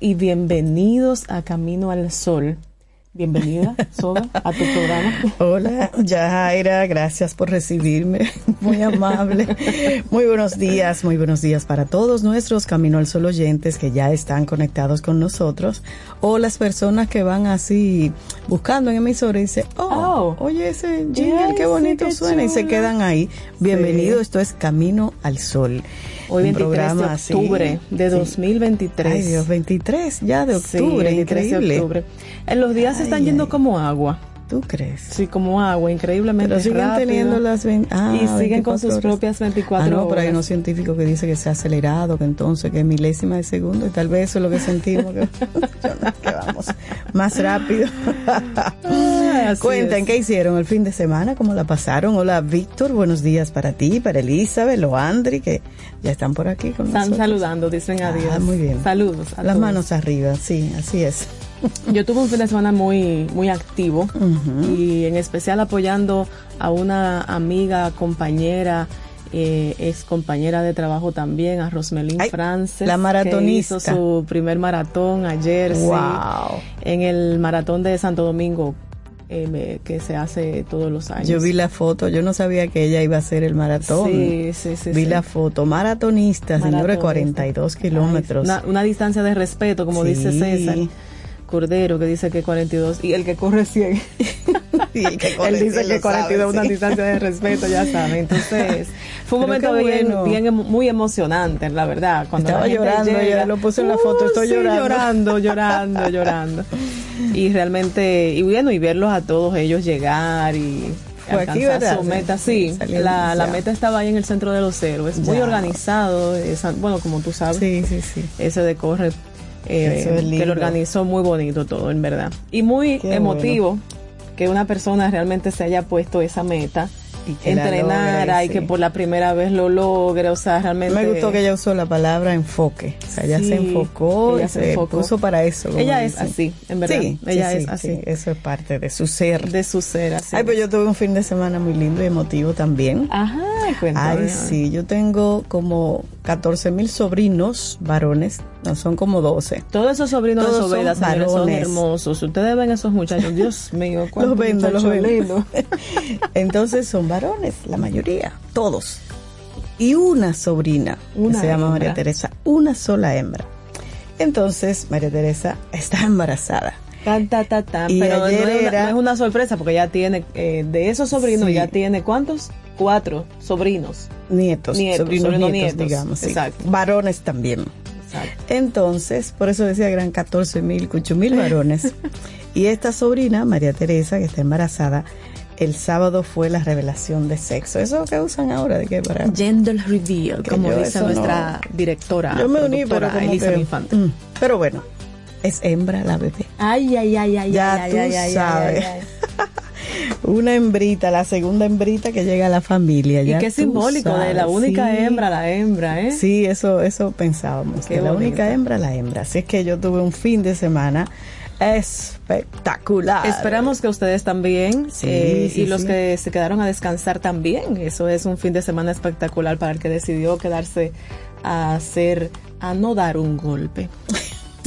Y bienvenidos a Camino al Sol. Bienvenida, Soba, a tu programa. Hola, Yajaira, gracias por recibirme, muy amable. Muy buenos días, muy buenos días para todos nuestros Camino al Sol oyentes que ya están conectados con nosotros o las personas que van así buscando en emisora y dicen, oh, Oh. oye ese jingle, Ay, qué sí, bonito qué suena y se quedan ahí. Bienvenido, esto es Camino al Sol. Hoy Un 23 de programa así. octubre de Sí. 2023. Ay Dios, 23 ya de Sí, octubre, 23 de increíble. octubre. En los días se están Ay, yendo ay. como agua. ¿Tú crees? Sí, como agua, increíblemente Pero siguen rápido. teniendo las vein- ah, y siguen con 24 sus horas. propias 24 Ah, no, pero hay horas. unos científicos que dicen que se ha acelerado, que entonces que es milésima de segundo, y tal vez eso es lo que sentimos, que, que vamos más rápido. Es. ¿qué hicieron el fin de semana? ¿Cómo la pasaron? Hola, Víctor, buenos días para ti, para Elizabeth, Loandri, que ya están por aquí con Están nosotros. saludando, dicen Ah, adiós. muy bien. Saludos. a Las todos. manos arriba, sí, así es. Yo tuve un fin de semana muy, muy activo y en especial apoyando a una amiga, compañera, eh, ex compañera de trabajo también, a Rosmelín Ay, Frances. la maratonista. Que hizo su primer maratón ayer. sí, Wow. en el maratón de Santo Domingo, eh, me- que se hace todos los años. Yo vi la foto, yo no sabía que ella iba a hacer el maratón. Sí, sí, sí. Vi sí. la foto, maratonista, Maratonista. 42 kilómetros. Una, una distancia de respeto, como Sí. dice César. Cordero, que dice que 42, y el que corre 100. Y el que corre Él dice 100 que lo 42 es sabe, una sí. distancia de respeto, ya saben. Entonces, fue un momento bien, bueno. bien muy emocionante, la verdad. Cuando Estaba la llorando, llega, ya lo puse en la foto, estoy sí, llorando. llorando, llorando, llorando. Y realmente, y bueno, y verlos a todos ellos llegar y aquí, ¿verdad? su meta. Sí, la, la meta estaba ahí en el centro de los héroes. Muy Ya. organizado, esa- bueno, como tú sabes Sí, sí, sí. ese de corre eh, es que lo organizó muy bonito todo en verdad y muy Qué emotivo que una persona realmente se haya puesto esa meta Y que entrenara y que sí. por la primera vez lo logre o sea realmente Me gustó que ella usó la palabra enfoque. O sea, ella Sí, se enfocó ella y se se, enfocó. puso para eso. ella es así en verdad Sí, ella es sí, así sí, eso es parte de su ser. de su ser así Ay, pues yo tuve un fin de semana muy lindo y emotivo también. ajá cuéntame. Ay, sí, yo tengo como 14 mil sobrinos varones, no son como 12. todos esos sobrinos Todos de son Sobeda señores, son varones. hermosos ustedes ven esos muchachos Dios mío Los vendo, los vendo. Entonces son varones, la mayoría, todos. Y una sobrina, Una que se llama María. Teresa, una sola hembra. Entonces María Teresa está embarazada. Tan, ta, ta, tan. Y Pero no es, una, era- no es una sorpresa porque ya tiene, eh, de esos sobrinos, Sí. ya tiene ¿cuántos? Cuatro sobrinos. Nietos, Nietos, sobrinos sobrinos nietos, nietos, digamos. sí. exacto. Varones también. Exacto. Entonces, por eso decía que eran 14 mil, mil varones. y esta sobrina, María Teresa, que está embarazada, el sábado fue la revelación de sexo. Eso que usan ahora, de que para... Gender reveal, Que como dice nuestra no- directora. Yo me uní, pero como Elisa que- Infante. Mm, Pero bueno, es hembra la bebé. Ay, ay, ay, ay, Ya ay, tú ay, sabes. ay, ay. Una hembrita, la segunda hembrita que llega a la familia. Y ya qué simbólico, de la única sí. hembra, la hembra, ¿eh? Sí, eso, eso pensábamos. Qué que la única hembra, la hembra. Así es que yo tuve un fin de semana espectacular. Esperamos que ustedes también Sí, eh, sí, y los sí. que se quedaron a descansar también. Eso es un fin de semana espectacular para el que decidió quedarse a hacer, a no dar un golpe.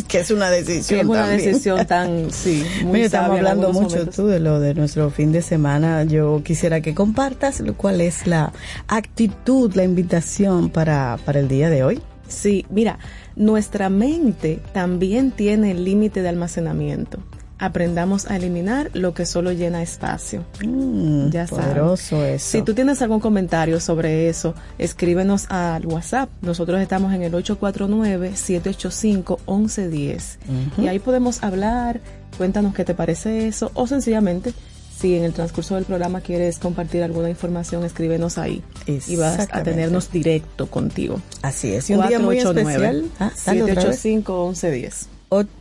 que es una decisión. Es una también. decisión tan, sí, muy Mira, estamos hablando mucho momentos. tú de lo de nuestro fin de semana. Yo quisiera que compartas lo cuál es la actitud, la invitación para, para el día de hoy. Sí, mira, nuestra mente también tiene el límite de almacenamiento. Aprendamos a eliminar lo que solo llena espacio. Mm, Ya poderoso eso. Si tú tienes algún comentario sobre eso, escríbenos al WhatsApp. Nosotros estamos en el 849-785-1110. Y ahí podemos hablar, cuéntanos qué te parece eso, o sencillamente, si en el transcurso del programa quieres compartir alguna información, escríbenos ahí. Y vas a tenernos directo contigo. Así es. Y un día muy especial. Ah, dale otra vez. 785-1110. O- 849 Ajá. 785 1110.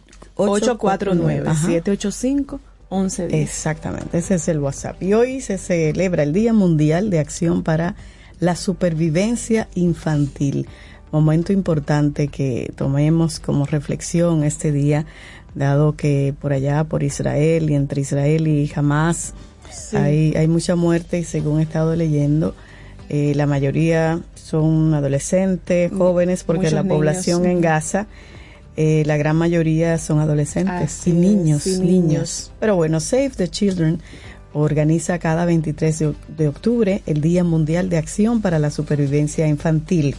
Exactamente, ese es el WhatsApp. Y hoy se celebra el Día Mundial de Acción para la Supervivencia Infantil. Momento importante que tomemos como reflexión este día, dado que por allá, por Israel y entre Israel y Hamas, hay, hay mucha muerte y según he estado leyendo, eh, la mayoría son adolescentes, jóvenes, porque Muchos la niños, población en. Gaza eh, la gran mayoría son adolescentes Así y es, niños, y niños. niños. Pero bueno, Save the Children organiza cada 23 de, de octubre el Día Mundial de Acción para la Supervivencia Infantil.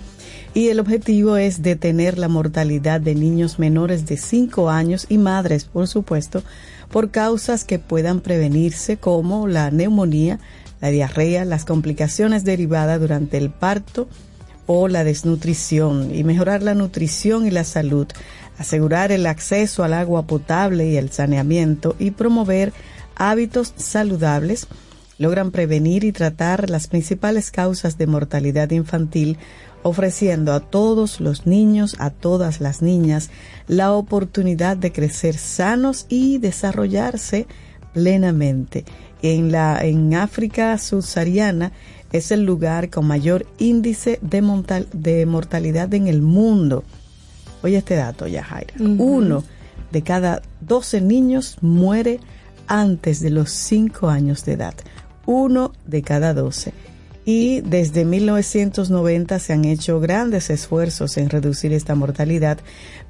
Y el objetivo es detener la mortalidad de niños menores de 5 años y madres, por supuesto, por causas que puedan prevenirse como la neumonía, la diarrea, las complicaciones derivadas durante el parto, o la desnutrición y mejorar la nutrición y la salud, asegurar el acceso al agua potable y el saneamiento y promover hábitos saludables logran prevenir y tratar las principales causas de mortalidad infantil, ofreciendo a todos los niños, a todas las niñas, la oportunidad de crecer sanos y desarrollarse plenamente. En, la, en África subsahariana es el lugar con mayor índice de, de mortalidad en el mundo. Oye este dato, Yajaira. Uno de cada 12 niños muere antes de los 5 años de edad. Uno de cada 12. Y desde 1990 se han hecho grandes esfuerzos en reducir esta mortalidad,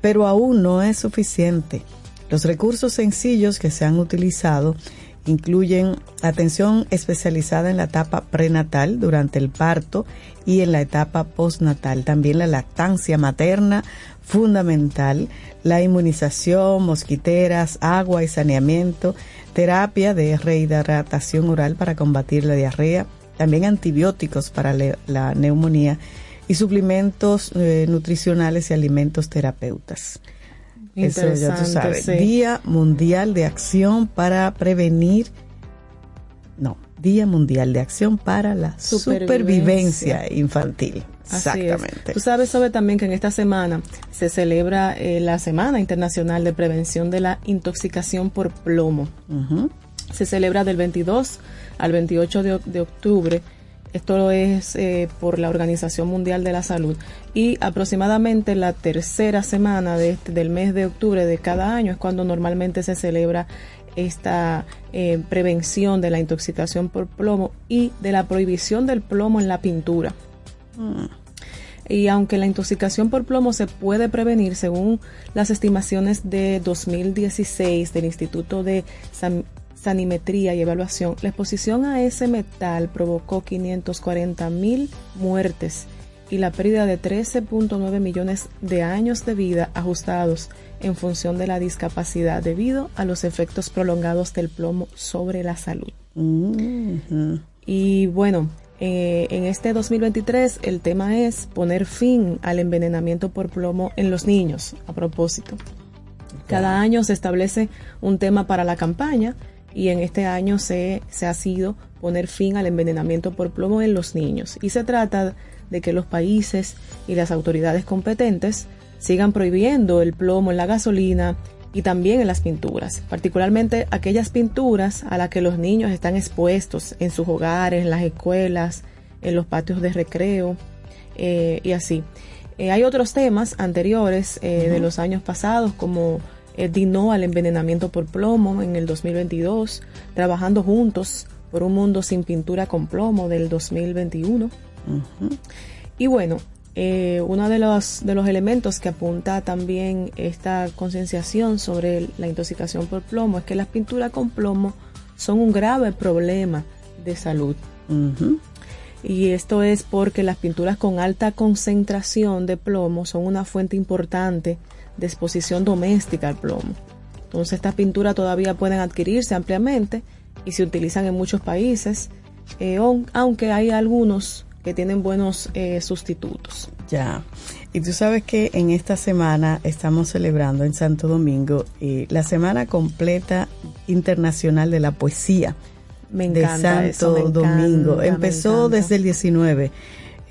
pero aún no es suficiente. Los recursos sencillos que se han utilizado incluyen atención especializada en la etapa prenatal durante el parto y en la etapa postnatal. También la lactancia materna fundamental, la inmunización, mosquiteras, agua y saneamiento, terapia de rehidratación oral para combatir la diarrea, también antibióticos para la neumonía y suplementos eh, nutricionales y alimentos terapeutas. Eso ya tú sabes. sí. Día Mundial de Acción para prevenir. No, Día Mundial de Acción para la Supervivencia. supervivencia, infantil. Así es. Exactamente. Tú sabes, sobre también que en esta semana se celebra eh, la Semana Internacional de Prevención de la Intoxicación por Plomo. Se celebra del 22 al 28 de, oc- de octubre. Esto es eh, por la Organización Mundial de la Salud. Y aproximadamente la tercera semana de este- del mes de octubre de cada año es cuando normalmente se celebra esta eh, prevención de la intoxicación por plomo y de la prohibición del plomo en la pintura. Y aunque la intoxicación por plomo se puede prevenir según las estimaciones de 2016 del Instituto de San- Sanimetría y Evaluación, la exposición a ese metal provocó 540 mil muertes y la pérdida de 13.9 millones de años de vida ajustados en función de la discapacidad debido a los efectos prolongados del plomo sobre la salud. Ujú. Y bueno, eh, en este 2023 el tema es poner fin al envenenamiento por plomo en los niños, a propósito. Cada año se establece un tema para la campaña y en este año se, se ha sido poner fin al envenenamiento por plomo en los niños. Y se trata de que los países y las autoridades competentes sigan prohibiendo el plomo en la gasolina, y también en las pinturas, particularmente aquellas pinturas a las que los niños están expuestos en sus hogares, en las escuelas, en los patios de recreo eh, y así. Eh, hay otros temas anteriores eh, de los años pasados como Dino al envenenamiento por plomo en el 2022, Trabajando juntos por un mundo sin pintura con plomo del 2021. Y bueno, eh, uno de los, de los elementos que apunta también esta concienciación sobre la intoxicación por plomo es que las pinturas con plomo son un grave problema de salud. Y esto es porque las pinturas con alta concentración de plomo son una fuente importante de exposición doméstica al plomo. Entonces estas pinturas todavía pueden adquirirse ampliamente y se utilizan en muchos países, eh, aunque hay algunos que tienen buenos eh, sustitutos. Ya. Y tú sabes que en esta semana estamos celebrando en Santo Domingo eh, la Semana Completa Internacional de la Poesía me encanta de Santo Domingo. Empezó desde el 19.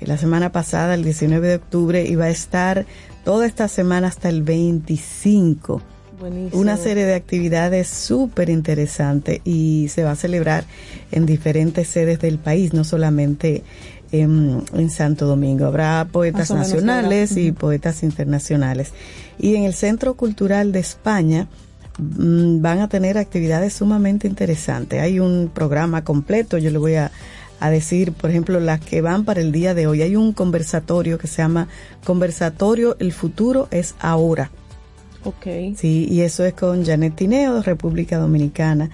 La semana pasada, el 19 de octubre, iba a estar toda esta semana hasta el 25. Una serie de actividades súper interesantes y se va a celebrar en diferentes sedes del país, no solamente en, Santo Domingo. Habrá poetas nacionales y poetas internacionales. Y en el Centro Cultural de España mm, van a tener actividades sumamente interesantes. Hay un programa completo, yo le voy a, a decir, por ejemplo, las que van para el día de hoy. Hay un conversatorio que se llama Conversatorio El futuro es ahora. Ok. Sí, y eso es con Janet Tineo, República Dominicana.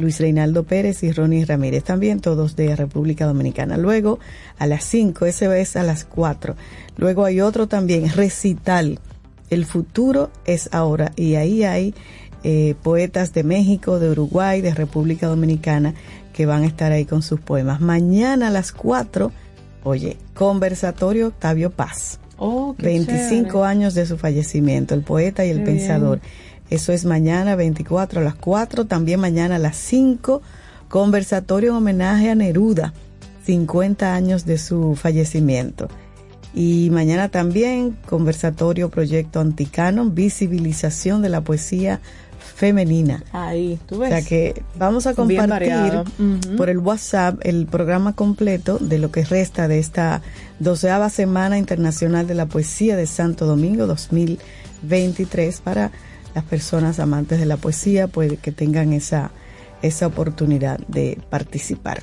Luis Reinaldo Pérez y Ronnie Ramírez, también todos de República Dominicana. Luego a las 5, ese es a las 4. Luego hay otro también, recital. El futuro es ahora. Y ahí hay eh, poetas de México, de Uruguay, de República Dominicana que van a estar ahí con sus poemas. Mañana a las 4, oye, conversatorio Octavio Paz. Oh, 25 años de su fallecimiento, el poeta y el pensador. Eso es mañana 24 a las 4, también mañana a las 5, conversatorio en homenaje a Neruda, 50 años de su fallecimiento. Y mañana también conversatorio proyecto Anticanon, visibilización de la poesía femenina. Ahí, tú ves. O sea que vamos a compartir por el WhatsApp el programa completo de lo que resta de esta doceava Semana Internacional de la Poesía de Santo Domingo 2023 para las personas amantes de la poesía puede que tengan esa, esa oportunidad de participar.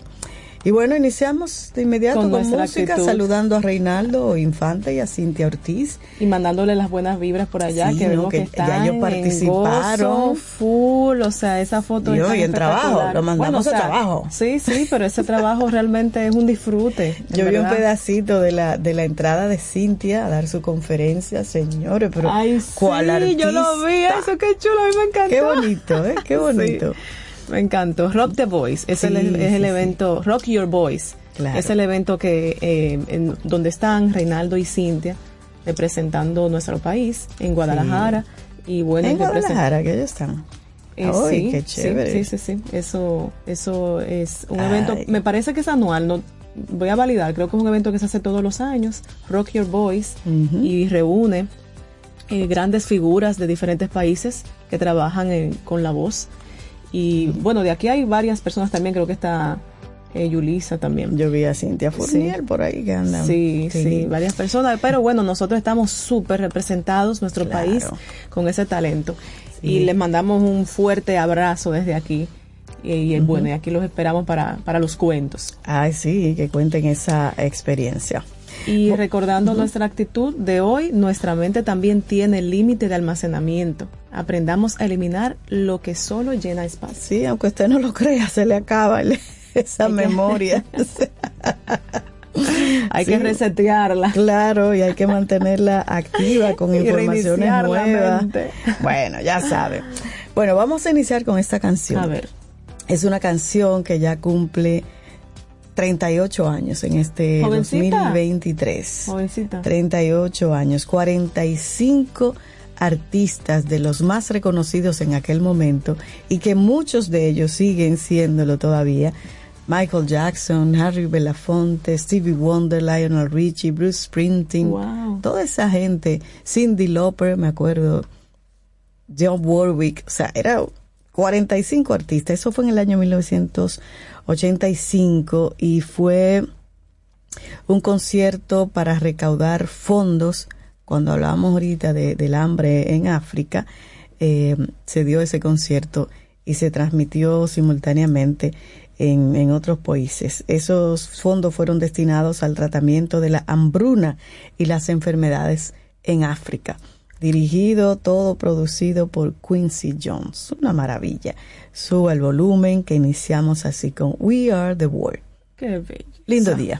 Y bueno, iniciamos de inmediato con, música, saludando a Reinaldo Infante y a Cintia Ortiz. Y mandándole las buenas vibras por allá, que vemos que, están ya ellos participaron. full, o sea, esa foto Y hoy en trabajo, lo mandamos a trabajo. Sí, sí, pero ese trabajo realmente es un disfrute. Yo vi un pedacito de la, de la entrada de Cintia a dar su conferencia, señores, pero Ay, ¿cuál sí, yo lo vi, eso qué chulo, a mí me encantó. Qué bonito, ¿eh? Qué bonito. Me encantó. Rock the Voice es el, es el evento, Rock Your Voice. Es el evento que eh, en, donde están Reinaldo y Cintia representando nuestro país en Guadalajara. Y bueno, en Guadalajara que ellos están. Eh, sí, qué chévere. Sí, sí, sí, Eso, eso es un evento, me parece que es anual, no voy a validar, creo que es un evento que se hace todos los años, Rock Your Voice, y reúne eh, grandes figuras de diferentes países que trabajan con la voz. Y bueno, de aquí hay varias personas también, creo que está eh, Yulisa también. Yo vi a Cintia Fournier por ahí que andan. Sí, sí, varias personas. Pero bueno, nosotros estamos súper representados, nuestro país, con ese talento. Y les mandamos un fuerte abrazo desde aquí. Y, bueno, y aquí los esperamos para, para los cuentos. Ay, sí, que cuenten esa experiencia. Y recordando nuestra actitud de hoy, nuestra mente también tiene límite de almacenamiento. Aprendamos a eliminar lo que solo llena espacio. Sí, aunque usted no lo crea, se le acaba esa memoria. hay que resetearla. Claro, y hay que mantenerla activa con informaciones nuevas. Bueno, ya sabe. Bueno, vamos a iniciar con esta canción. A ver. Es una canción que ya cumple 38 años en este ¿Jovencita? 2023. Jovencita. 38 años, 45 artistas de los más reconocidos en aquel momento y que muchos de ellos siguen siéndolo todavía. Michael Jackson, Harry Belafonte, Stevie Wonder, Lionel Richie, Bruce Springsteen, toda esa gente, Cindy Lauper, me acuerdo, John Warwick, o sea, era 45 artistas. Eso fue en el año 1985 y fue un concierto para recaudar fondos. Cuando hablábamos ahorita de, del hambre en África, eh, se dio ese concierto y se transmitió simultáneamente en, en, otros países. Esos fondos fueron destinados al tratamiento de la hambruna y las enfermedades en África dirigido, todo producido por Quincy Jones. Una maravilla. Suba el volumen que iniciamos así con We Are the World. Qué. Lindo día.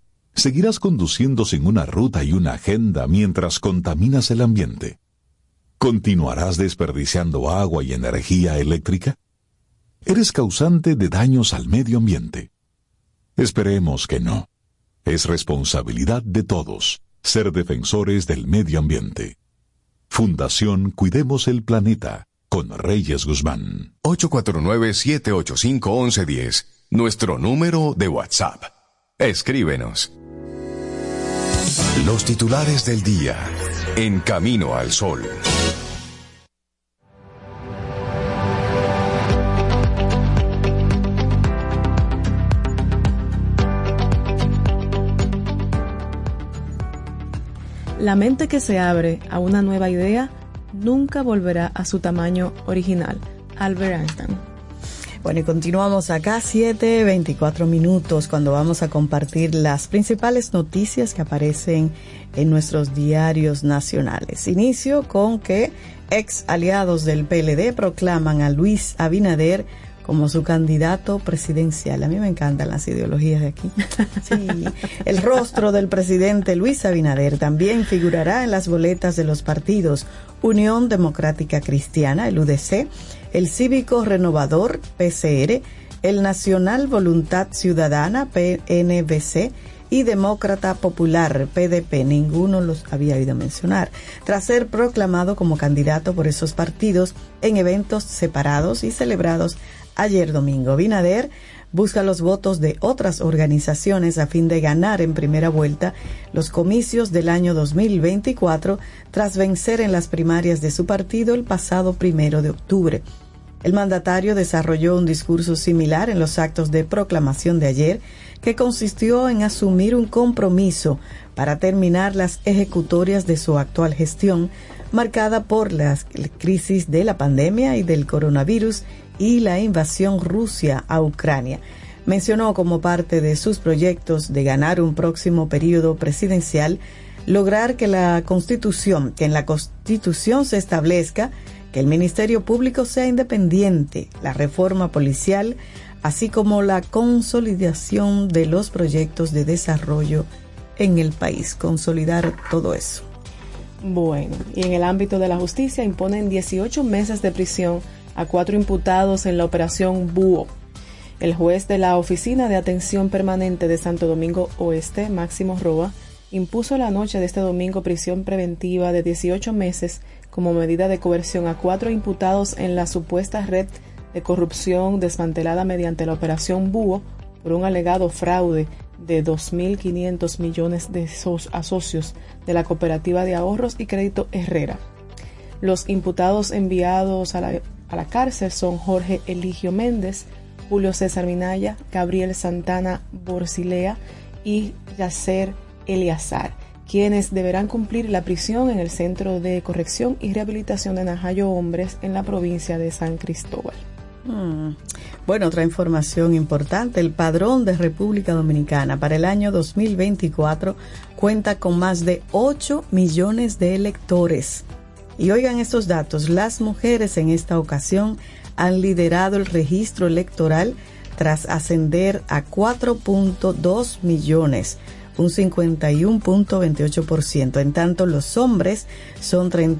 ¿Seguirás conduciendo sin una ruta y una agenda mientras contaminas el ambiente? ¿Continuarás desperdiciando agua y energía eléctrica? Eres causante de daños al medio ambiente. Esperemos que no. Es responsabilidad de todos ser defensores del medio ambiente. Fundación Cuidemos el Planeta con Reyes Guzmán. 849-785-1110. Nuestro número de WhatsApp. Escríbenos. Los titulares del día. En Camino al Sol. La mente que se abre a una nueva idea nunca volverá a su tamaño original. Albert Einstein. Bueno, y continuamos acá 7, 24 minutos cuando vamos a compartir las principales noticias que aparecen en nuestros diarios nacionales. Inicio con que ex aliados del PLD proclaman a Luis Abinader como su candidato presidencial. A mí me encantan las ideologías de aquí. Sí. El rostro del presidente Luis Abinader también figurará en las boletas de los partidos Unión Democrática Cristiana, el UDC, el Cívico Renovador, PCR, el Nacional Voluntad Ciudadana, PNBC, y Demócrata Popular, PDP, ninguno los había oído mencionar, tras ser proclamado como candidato por esos partidos en eventos separados y celebrados ayer domingo. Binader busca los votos de otras organizaciones a fin de ganar en primera vuelta los comicios del año 2024 tras vencer en las primarias de su partido el pasado primero de octubre. El mandatario desarrolló un discurso similar en los actos de proclamación de ayer, que consistió en asumir un compromiso para terminar las ejecutorias de su actual gestión, marcada por la crisis de la pandemia y del coronavirus y la invasión Rusia a Ucrania. Mencionó como parte de sus proyectos de ganar un próximo periodo presidencial lograr que la Constitución, que en la Constitución se establezca que el Ministerio Público sea independiente, la reforma policial, así como la consolidación de los proyectos de desarrollo en el país, consolidar todo eso. Bueno, y en el ámbito de la justicia imponen 18 meses de prisión a cuatro imputados en la operación Búho. El juez de la Oficina de Atención Permanente de Santo Domingo Oeste, Máximo Roa, impuso la noche de este domingo prisión preventiva de 18 meses como medida de coerción a cuatro imputados en la supuesta red de corrupción desmantelada mediante la operación Búho por un alegado fraude de 2.500 millones de socios de la Cooperativa de Ahorros y Crédito Herrera. Los imputados enviados a la, a la cárcel son Jorge Eligio Méndez, Julio César Minaya, Gabriel Santana Borcilea y Yacer Eliazar, quienes deberán cumplir la prisión en el Centro de Corrección y Rehabilitación de Najayo Hombres en la provincia de San Cristóbal. Hmm. Bueno, otra información importante, el padrón de República Dominicana para el año 2024 cuenta con más de 8 millones de electores. Y oigan estos datos, las mujeres en esta ocasión han liderado el registro electoral tras ascender a 4.2 millones, un 51.28%. En tanto, los hombres son 3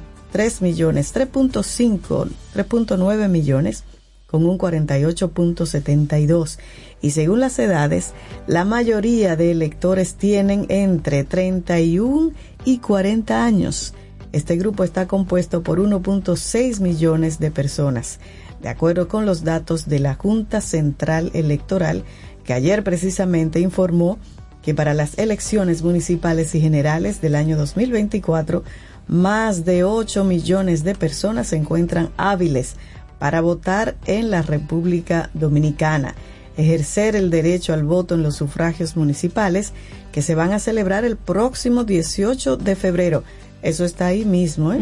millones, 3.5, 3.9 millones con un 48.72 y según las edades, la mayoría de electores tienen entre 31 y 40 años. Este grupo está compuesto por 1.6 millones de personas, de acuerdo con los datos de la Junta Central Electoral, que ayer precisamente informó que para las elecciones municipales y generales del año 2024, más de 8 millones de personas se encuentran hábiles para votar en la República Dominicana, ejercer el derecho al voto en los sufragios municipales que se van a celebrar el próximo 18 de febrero. Eso está ahí mismo, ¿eh?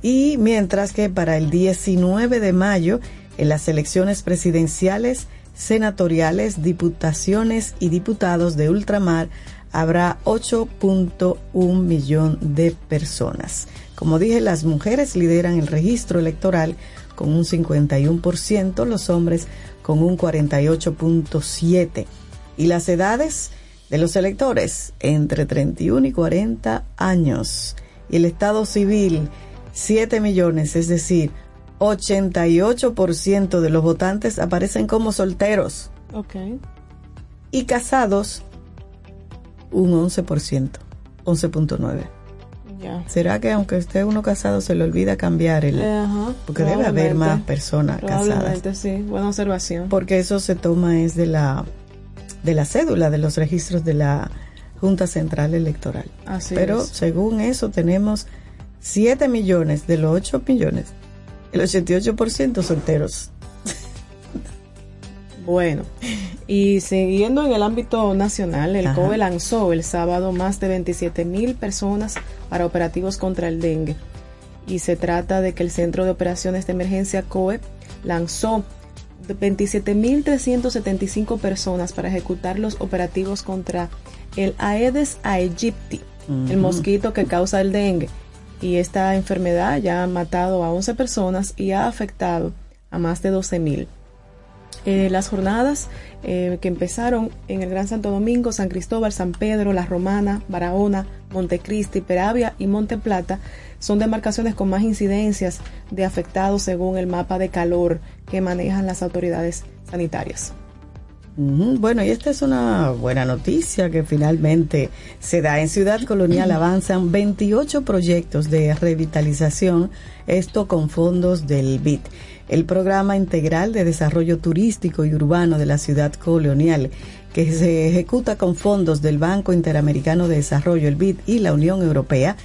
Y mientras que para el 19 de mayo, en las elecciones presidenciales, senatoriales, diputaciones y diputados de ultramar, habrá 8.1 millón de personas. Como dije, las mujeres lideran el registro electoral con un 51%, los hombres con un 48.7%. Y las edades de los electores entre 31 y 40 años. Y el Estado civil, 7 millones, es decir, 88% de los votantes aparecen como solteros Ok. y casados un 11%, 11.9. Ya. ¿Será que aunque esté uno casado se le olvida cambiar el... Ajá, Porque debe haber más personas casadas. Sí, buena observación. Porque eso se toma es de la, de la cédula, de los registros de la Junta Central Electoral. Así Pero es. según eso tenemos 7 millones de los 8 millones, el 88% solteros. Bueno, y siguiendo en el ámbito nacional, el Ajá. COE lanzó el sábado más de 27 mil personas para operativos contra el dengue. Y se trata de que el Centro de Operaciones de Emergencia COE lanzó 27.375 personas para ejecutar los operativos contra el Aedes aegypti, el mosquito que causa el dengue. Y esta enfermedad ya ha matado a 11 personas y ha afectado a más de 12.000. Eh, las jornadas eh, que empezaron en el Gran Santo Domingo, San Cristóbal, San Pedro, La Romana, Barahona, Montecristi, Peravia y Monte Plata son demarcaciones con más incidencias de afectados según el mapa de calor que manejan las autoridades sanitarias. Bueno, y esta es una buena noticia que finalmente se da. En Ciudad Colonial avanzan 28 proyectos de revitalización, esto con fondos del BID, el Programa Integral de Desarrollo Turístico y Urbano de la Ciudad Colonial, que se ejecuta con fondos del Banco Interamericano de Desarrollo, el BID, y la Unión Europea,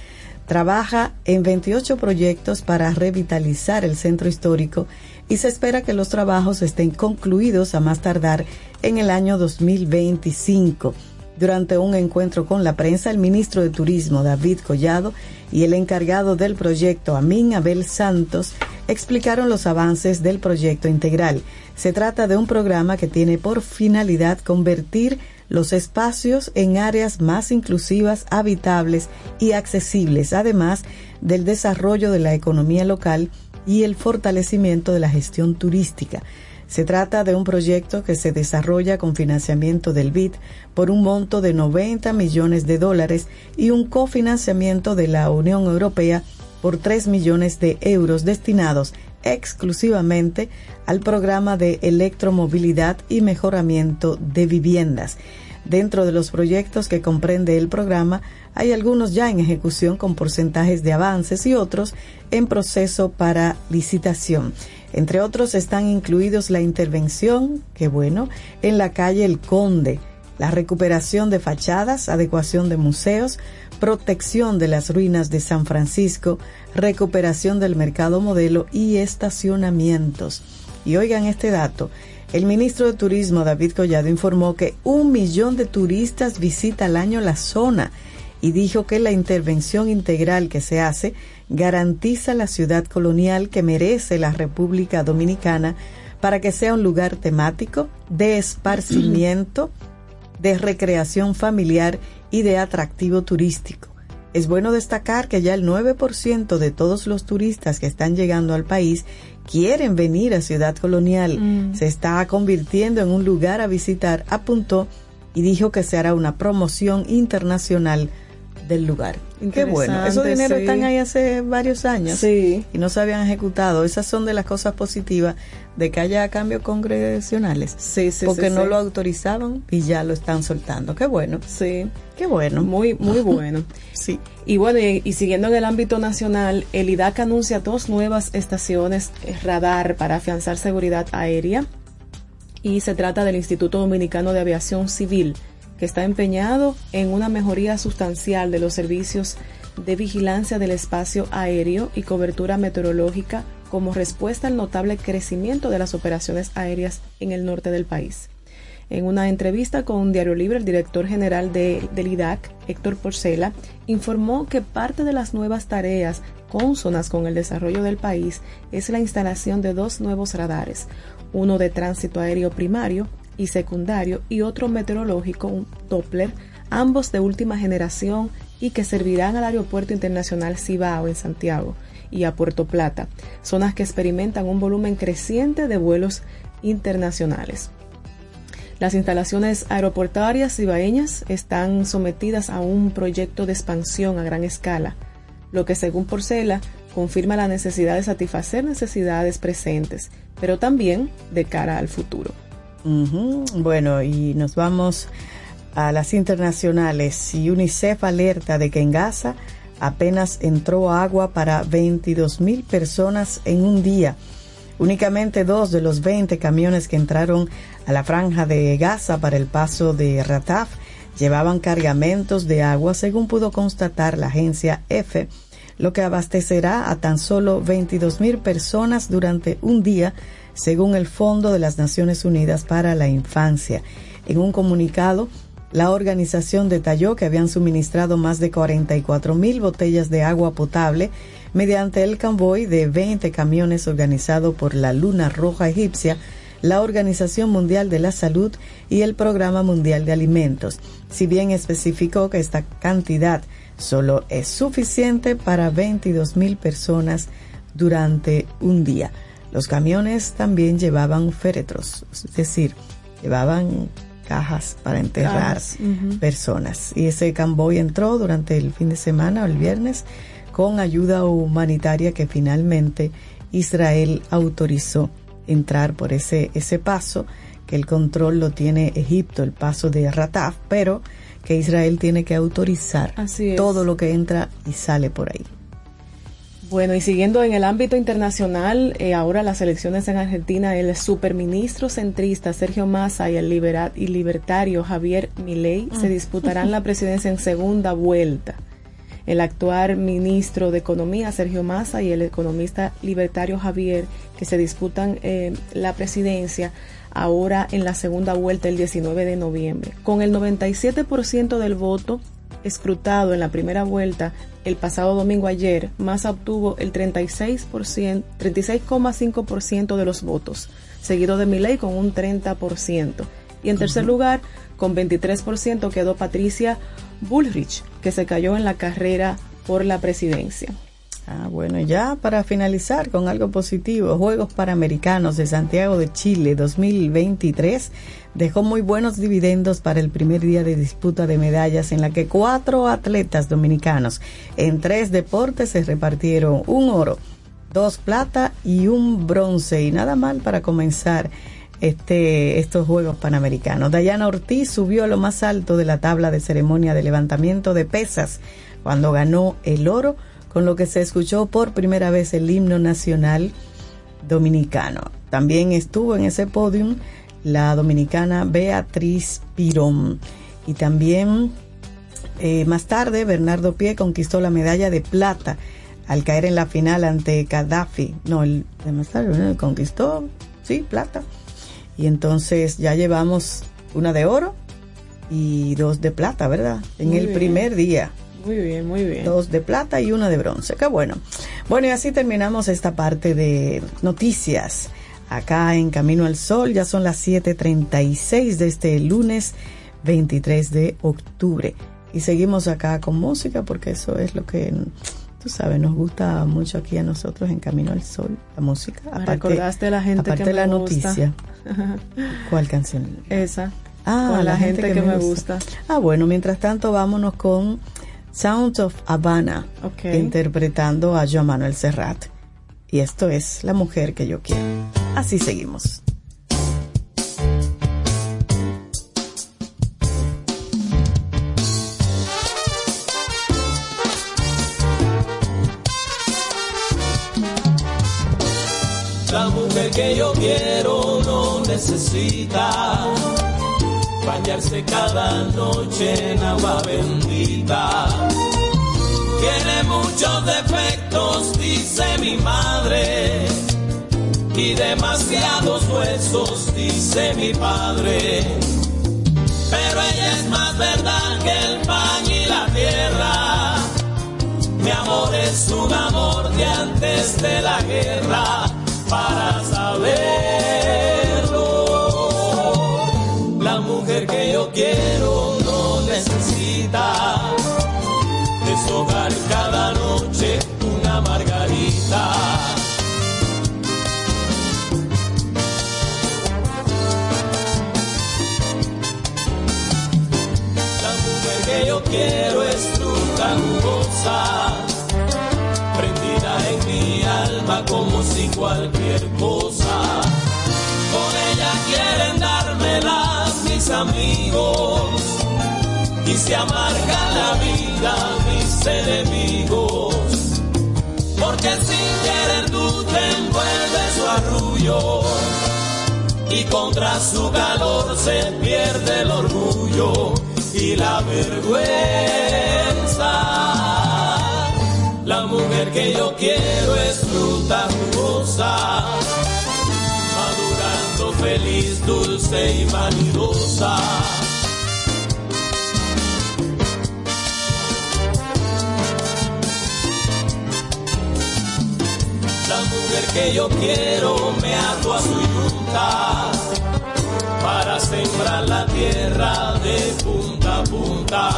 trabaja en 28 proyectos para revitalizar el centro histórico y se espera que los trabajos estén concluidos a más tardar en el año 2025. Durante un encuentro con la prensa, el ministro de Turismo, David Collado, y el encargado del proyecto, Amin Abel Santos, explicaron los avances del proyecto integral. Se trata de un programa que tiene por finalidad convertir los espacios en áreas más inclusivas, habitables y accesibles, además del desarrollo de la economía local y el fortalecimiento de la gestión turística. Se trata de un proyecto que se desarrolla con financiamiento del BID por un monto de 90 millones de dólares y un cofinanciamiento de la Unión Europea por 3 millones de euros destinados exclusivamente al programa de electromovilidad y mejoramiento de viviendas. Dentro de los proyectos que comprende el programa, hay algunos ya en ejecución con porcentajes de avances y otros en proceso para licitación. Entre otros están incluidos la intervención, que bueno, en la calle El Conde, la recuperación de fachadas, adecuación de museos, protección de las ruinas de San Francisco, recuperación del mercado modelo y estacionamientos. Y oigan este dato, el ministro de Turismo David Collado informó que un millón de turistas visita al año la zona y dijo que la intervención integral que se hace garantiza la ciudad colonial que merece la República Dominicana para que sea un lugar temático de esparcimiento, de recreación familiar y de atractivo turístico. Es bueno destacar que ya el 9% de todos los turistas que están llegando al país quieren venir a Ciudad Colonial. Mm. Se está convirtiendo en un lugar a visitar, apuntó y dijo que se hará una promoción internacional del lugar. Qué bueno. Esos dineros sí. están ahí hace varios años Sí. y no se habían ejecutado. Esas son de las cosas positivas de que haya cambios congresionales. Sí, sí, porque sí, no sí. lo autorizaban y ya lo están soltando. Qué bueno. Sí, Qué bueno. muy, muy bueno. Sí. Y bueno, y, y siguiendo en el ámbito nacional, el IDAC anuncia dos nuevas estaciones radar para afianzar seguridad aérea. Y se trata del Instituto Dominicano de Aviación Civil, está empeñado en una mejoría sustancial de los servicios de vigilancia del espacio aéreo y cobertura meteorológica como respuesta al notable crecimiento de las operaciones aéreas en el norte del país. En una entrevista con Diario Libre, el director general de- del IDAC, Héctor Porcela, informó que parte de las nuevas tareas cónsonas con el desarrollo del país es la instalación de dos nuevos radares, uno de tránsito aéreo primario y secundario y otro meteorológico, un Doppler, ambos de última generación y que servirán al Aeropuerto Internacional Cibao en Santiago y a Puerto Plata, zonas que experimentan un volumen creciente de vuelos internacionales. Las instalaciones aeroportuarias cibaeñas están sometidas a un proyecto de expansión a gran escala, lo que según Porcela confirma la necesidad de satisfacer necesidades presentes, pero también de cara al futuro. Bueno, y nos vamos a las internacionales. Y UNICEF alerta de que en Gaza apenas entró agua para 22 mil personas en un día. Únicamente dos de los 20 camiones que entraron a la franja de Gaza para el paso de Rataf llevaban cargamentos de agua, según pudo constatar la agencia EFE, lo que abastecerá a tan solo 22 mil personas durante un día, según el Fondo de las Naciones Unidas para la Infancia. En un comunicado, la organización detalló que habían suministrado más de 44 mil botellas de agua potable mediante el convoy de 20 camiones organizado por la Luna Roja Egipcia, la Organización Mundial de la Salud y el Programa Mundial de Alimentos, si bien especificó que esta cantidad solo es suficiente para 22 mil personas durante un día. Los camiones también llevaban féretros, es decir, llevaban cajas para enterrar Cajas, personas. Y ese convoy entró durante el fin de semana o el viernes con ayuda humanitaria que finalmente Israel autorizó entrar por ese, ese paso, que el control lo tiene Egipto, el paso de Rataf, pero que Israel tiene que autorizar Así todo lo que entra y sale por ahí. Bueno, y siguiendo en el ámbito internacional, eh, ahora las elecciones en Argentina, el superministro centrista Sergio Massa y el libera- y libertario Javier Milei se disputarán la presidencia en segunda vuelta. El actual ministro de Economía, Sergio Massa, y el economista libertario Javier, que se disputan eh, la presidencia ahora en la segunda vuelta el 19 de noviembre. Con el 97% del voto escrutado en la primera vuelta el pasado domingo ayer, Massa obtuvo el 36%, 36,5% de los votos, seguido de Milei con un 30%. Y en tercer lugar, con 23% quedó Patricia Bullrich, que se cayó en la carrera por la presidencia. Ah, bueno, ya para finalizar con algo positivo, Juegos Panamericanos de Santiago de Chile 2023 dejó muy buenos dividendos para el primer día de disputa de medallas en la que cuatro atletas dominicanos en tres deportes se repartieron un oro, dos plata y un bronce y nada mal para comenzar este, estos Juegos Panamericanos. Dayana Ortiz subió a lo más alto de la tabla de ceremonia de levantamiento de pesas cuando ganó el oro, con lo que se escuchó por primera vez el himno nacional dominicano. También estuvo en ese podium la dominicana Beatriz Pirón. Y también eh, más tarde Bernardo Pie conquistó la medalla de plata al caer en la final ante Gaddafi. No, el de más tarde conquistó, sí, plata. Y entonces ya llevamos una de oro y dos de plata, ¿verdad? En Muy el bien. primer día. Muy bien, muy bien. Dos de plata y una de bronce. Qué bueno. Bueno, y así terminamos esta parte de noticias. Acá en Camino al Sol ya son las 7.36 de este lunes 23 de octubre. Y seguimos acá con música porque eso es lo que, tú sabes, nos gusta mucho aquí a nosotros en Camino al Sol, la música. Me recordaste a la gente aparte que de la me gusta. noticia. ¿Cuál canción? Esa. Ah, con la, gente, que, me gusta. Ah, bueno, mientras tanto vámonos con Sounds of Havana, Ok. interpretando a Joan Manuel Serrat. Y esto es La mujer que yo quiero. Así seguimos. La mujer que yo quiero no necesita bañarse cada noche en agua bendita. Tiene muchos defectos, dice mi madre, y demasiados huesos, dice mi padre. Pero ella es más verdad que el pan y la tierra. Mi amor es un amor de antes de la guerra, para saberlo. Yo quiero no necesita deshogar cada noche una margarita. La mujer que yo quiero es fruta jugosa, prendida en mi alma como si cualquier cosa. Amigos y se amarga la vida mis enemigos. Porque sin querer tú te envuelve su arrullo y contra su calor se pierde el orgullo y la vergüenza. La mujer que yo quiero es fruta jugosa, feliz, dulce y vanidosa. La mujer que yo quiero me ato a su yunta para sembrar la tierra de punta a punta.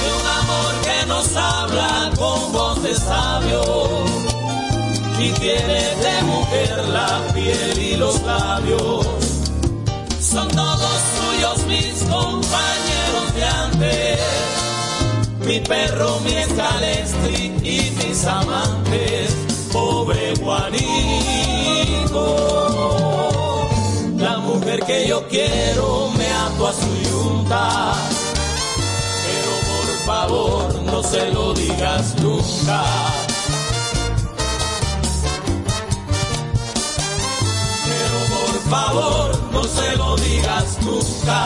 De un amor que nos habla con voz de sabio y tiene de mujer la piel y los labios. Son todos suyos mis compañeros de antes mi perro, mi escalestri y mis amantes, pobre Juanito. La mujer que yo quiero me ato a su yunta, pero por favor no se lo digas nunca. Favor no se lo digas nunca.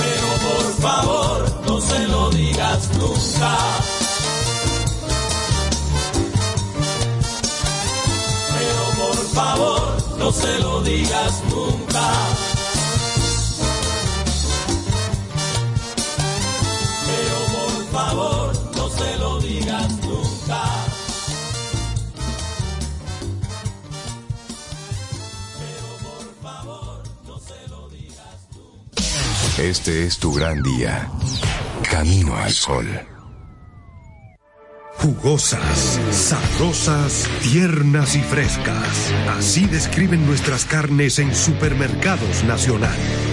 pero por favor no se lo digas nunca. Pero por favor no se lo digas nunca. Este es tu gran día. Camino al sol. Jugosas, sabrosas, tiernas y frescas. Así describen nuestras carnes en Supermercados Nacional.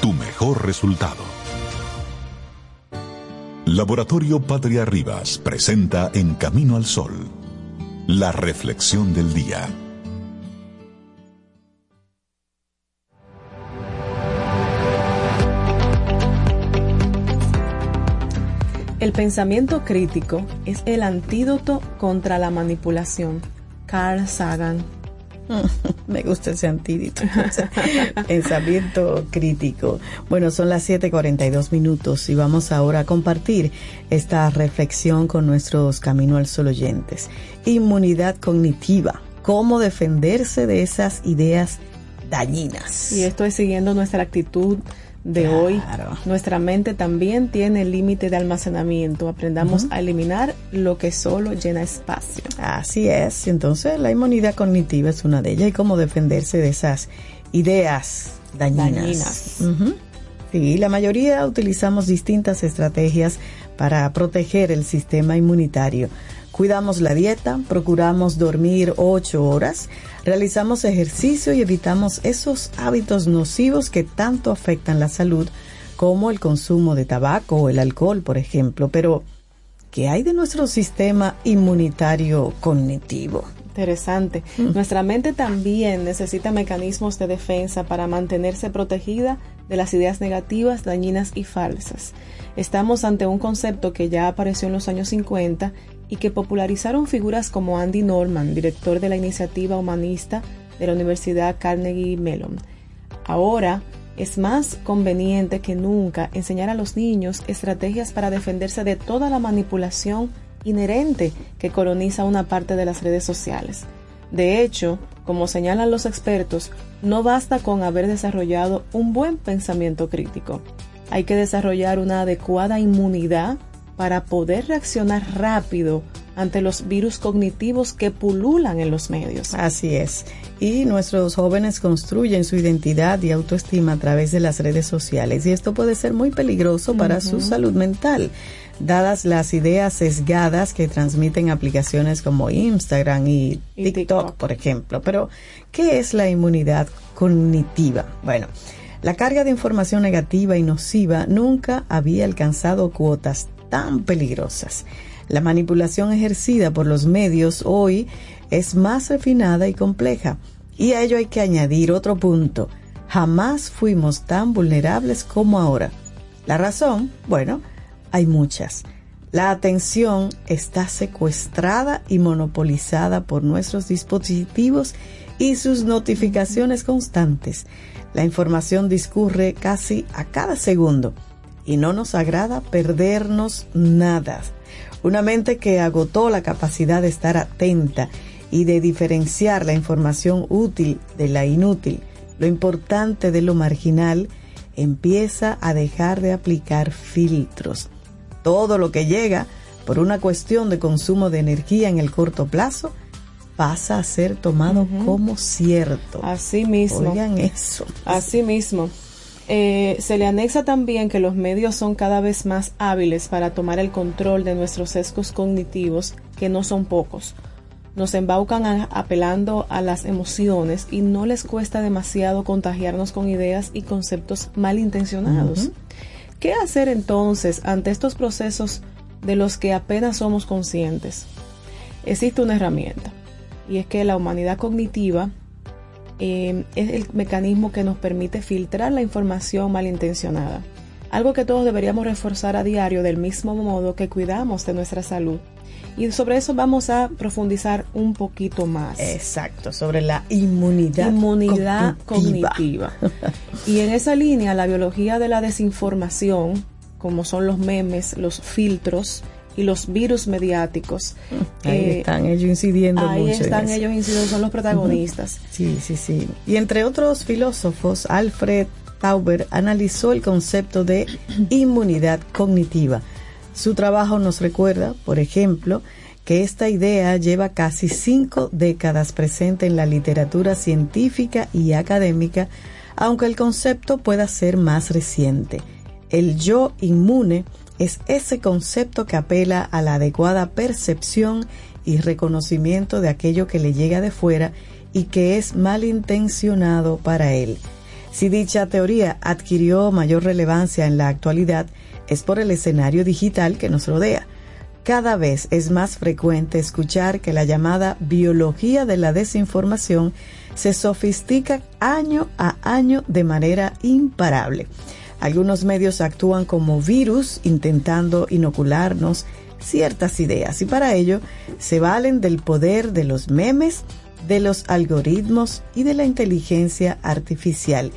tu mejor resultado. Laboratorio Patria Rivas presenta En Camino al Sol, la reflexión del día. El pensamiento crítico es el antídoto contra la manipulación. Carl Sagan. Me gusta ese antídoto. Pensamiento crítico. Bueno, son las 7:42 minutos y vamos ahora a compartir esta reflexión con nuestros Camino al Sol oyentes. Inmunidad cognitiva. Cómo defenderse de esas ideas dañinas. Y esto es siguiendo nuestra actitud de Claro. hoy. Nuestra mente también tiene límite de almacenamiento. Aprendamos a eliminar lo que solo llena espacio. Así es. Entonces, la inmunidad cognitiva es una de ellas y cómo defenderse de esas ideas dañinas. Sí, la mayoría utilizamos distintas estrategias para proteger el sistema inmunitario. Cuidamos la dieta, procuramos dormir ocho horas, realizamos ejercicio y evitamos esos hábitos nocivos que tanto afectan la salud, como el consumo de tabaco o el alcohol, por ejemplo. Pero, ¿qué hay de nuestro sistema inmunitario cognitivo? Interesante. Nuestra mente también necesita mecanismos de defensa para mantenerse protegida de las ideas negativas, dañinas y falsas. Estamos ante un concepto que ya apareció en los años 50 y que popularizaron figuras como Andy Norman, director de la iniciativa humanista de la Universidad Carnegie Mellon. Ahora es más conveniente que nunca enseñar a los niños estrategias para defenderse de toda la manipulación inherente que coloniza una parte de las redes sociales. De hecho, como señalan los expertos, no basta con haber desarrollado un buen pensamiento crítico. Hay que desarrollar una adecuada inmunidad para poder reaccionar rápido ante los virus cognitivos que pululan en los medios. Así es. Y nuestros jóvenes construyen su identidad y autoestima a través de las redes sociales y esto puede ser muy peligroso para su salud mental, dadas las ideas sesgadas que transmiten aplicaciones como Instagram y, Y TikTok, TikTok. por ejemplo. Pero, ¿qué es la inmunidad cognitiva? Bueno, la carga de información negativa y nociva nunca había alcanzado cuotas tan peligrosas. La manipulación ejercida por los medios hoy es más refinada y compleja. Y a ello hay que añadir otro punto. Jamás fuimos tan vulnerables como ahora. La razón, bueno, hay muchas. La atención está secuestrada y monopolizada por nuestros dispositivos y sus notificaciones constantes. La información discurre casi a cada segundo y no nos agrada perdernos nada. Una mente que agotó la capacidad de estar atenta y de diferenciar la información útil de la inútil, lo importante de lo marginal, empieza a dejar de aplicar filtros. Todo lo que llega por una cuestión de consumo de energía en el corto plazo pasa a ser tomado como cierto. Así mismo. Oigan eso. Así mismo. Eh, se le anexa también que los medios son cada vez más hábiles para tomar el control de nuestros sesgos cognitivos, que no son pocos. Nos embaucan a- apelando a las emociones y no les cuesta demasiado contagiarnos con ideas y conceptos malintencionados. ¿Qué hacer entonces ante estos procesos de los que apenas somos conscientes? Existe una herramienta y es que la humanidad cognitiva eh, es el mecanismo que nos permite filtrar la información malintencionada. Algo que todos deberíamos reforzar a diario del mismo modo que cuidamos de nuestra salud. Y sobre eso vamos a profundizar un poquito más. Exacto, sobre la inmunidad, Inmunidad cognitiva. cognitiva. y en esa línea, la biología de la desinformación, como son los memes, los filtros y los virus mediáticos. Ahí eh, están ellos incidiendo ahí mucho. en están ellos incidiendo, son los protagonistas. Sí, sí, sí. Y entre otros filósofos, Alfred Tauber analizó el concepto de inmunidad cognitiva. Su trabajo nos recuerda, por ejemplo, que esta idea lleva casi cinco décadas presente en la literatura científica y académica, aunque el concepto pueda ser más reciente. El yo inmune es ese concepto que apela a la adecuada percepción y reconocimiento de aquello que le llega de fuera y que es malintencionado para él. Si dicha teoría adquirió mayor relevancia en la actualidad, es por el escenario digital que nos rodea. Cada vez es más frecuente escuchar que la llamada biología de la desinformación se sofistica año a año de manera imparable. Algunos medios actúan como virus intentando inocularnos ciertas ideas y para ello se valen del poder de los memes, de los algoritmos y de la inteligencia artificial.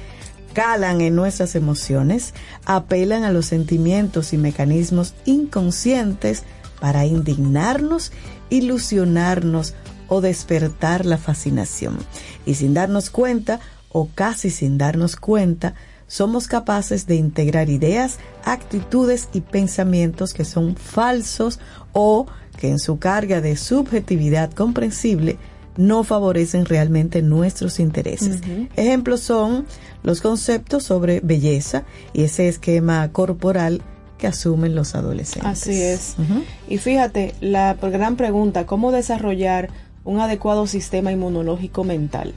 Calan en nuestras emociones, apelan a los sentimientos y mecanismos inconscientes para indignarnos, ilusionarnos o despertar la fascinación. Y sin darnos cuenta, o casi sin darnos cuenta, somos capaces de integrar ideas, actitudes y pensamientos que son falsos o que en su carga de subjetividad comprensible no favorecen realmente nuestros intereses. Ejemplos son los conceptos sobre belleza y ese esquema corporal que asumen los adolescentes. Así es. Y fíjate, la gran pregunta, ¿cómo desarrollar un adecuado sistema inmunológico mental?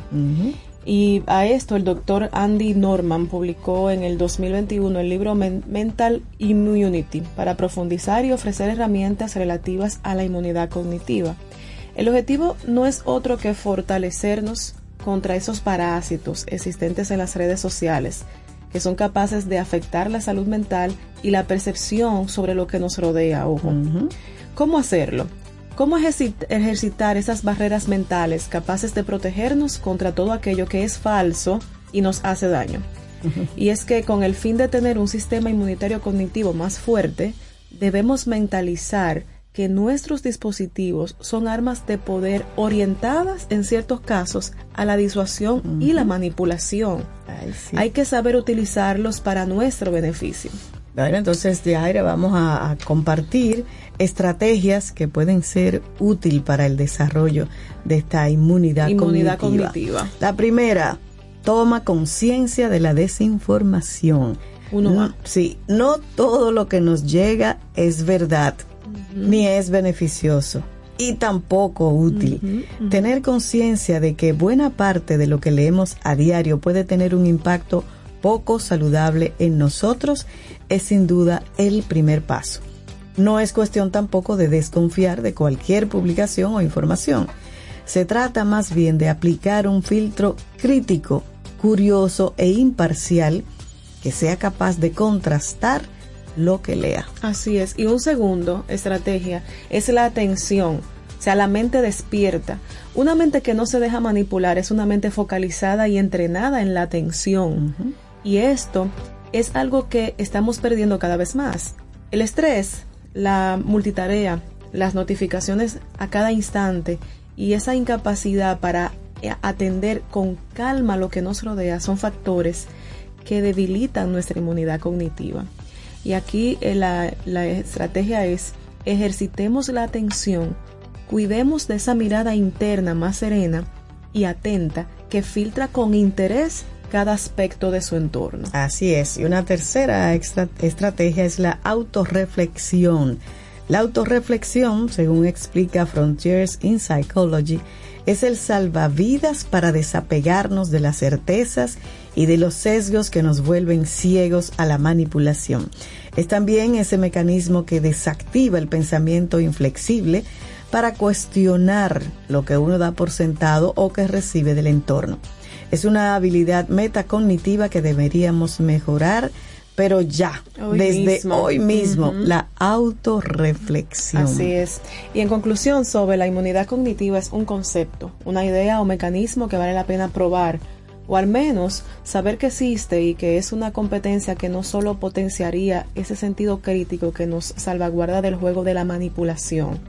Y a esto el doctor Andy Norman publicó en el 2021 el libro Men- Mental Immunity para profundizar y ofrecer herramientas relativas a la inmunidad cognitiva. El objetivo no es otro que fortalecernos contra esos parásitos existentes en las redes sociales que son capaces de afectar la salud mental y la percepción sobre lo que nos rodea. Ojo. ¿Cómo hacerlo? ¿Cómo ejercit- ejercitar esas barreras mentales capaces de protegernos contra todo aquello que es falso y nos hace daño? Y es que con el fin de tener un sistema inmunitario cognitivo más fuerte, debemos mentalizar que nuestros dispositivos son armas de poder orientadas en ciertos casos a la disuasión y la manipulación. Ay, sí. Hay que saber utilizarlos para nuestro beneficio. Bueno, entonces, Yaira, vamos a, a compartir estrategias que pueden ser útil para el desarrollo de esta inmunidad, Inmunidad cognitiva. cognitiva. La primera, toma conciencia de la desinformación. Uno No-. Sí, no todo lo que nos llega es verdad, ni es beneficioso. Y tampoco útil. Tener conciencia de que buena parte de lo que leemos a diario puede tener un impacto poco saludable en nosotros es sin duda el primer paso. No es cuestión tampoco de desconfiar de cualquier publicación o información. Se trata más bien de aplicar un filtro crítico, curioso e imparcial que sea capaz de contrastar lo que lea. Así es. Y un segundo, estrategia, es la atención. O sea, la mente despierta. Una mente que no se deja manipular es una mente focalizada y entrenada en la atención. Y esto es algo que estamos perdiendo cada vez más. El estrés, la multitarea, las notificaciones a cada instante y esa incapacidad para eh, atender con calma lo que nos rodea son factores que debilitan nuestra inmunidad cognitiva. Y aquí eh, la, la estrategia es ejercitemos la atención, cuidemos de esa mirada interna más serena y atenta que filtra con interés cada aspecto de su entorno. Así es. Y una tercera estrategia es la autorreflexión. La autorreflexión, según explica Frontiers in Psychology, es el salvavidas para desapegarnos de las certezas y de los sesgos que nos vuelven ciegos a la manipulación. Es también ese mecanismo que desactiva el pensamiento inflexible para cuestionar lo que uno da por sentado o que recibe del entorno. Es una habilidad metacognitiva que deberíamos mejorar, pero ya, Hoy desde mismo. hoy mismo, la autorreflexión. Así es. Y en conclusión, sobre la inmunidad cognitiva es un concepto, una idea o mecanismo que vale la pena probar, o al menos saber que existe y que es una competencia que no solo potenciaría ese sentido crítico que nos salvaguarda del juego de la manipulación.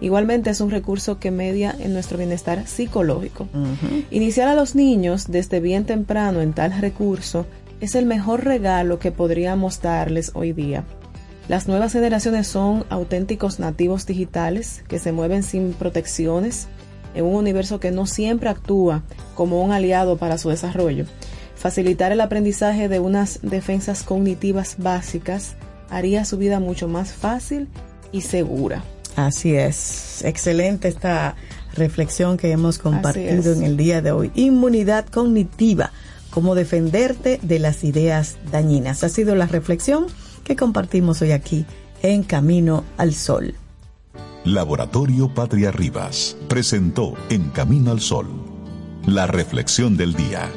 Igualmente es un recurso que media en nuestro bienestar psicológico. Iniciar a los niños desde bien temprano en tal recurso es el mejor regalo que podríamos darles hoy día. Las nuevas generaciones son auténticos nativos digitales que se mueven sin protecciones en un universo que no siempre actúa como un aliado para su desarrollo. Facilitar el aprendizaje de unas defensas cognitivas básicas haría su vida mucho más fácil y segura. Así es. Excelente esta reflexión que hemos compartido en el día de hoy. Inmunidad cognitiva, cómo defenderte de las ideas dañinas. Ha sido la reflexión que compartimos hoy aquí en Camino al Sol. Laboratorio Patria Rivas presentó En Camino al Sol, la reflexión del día.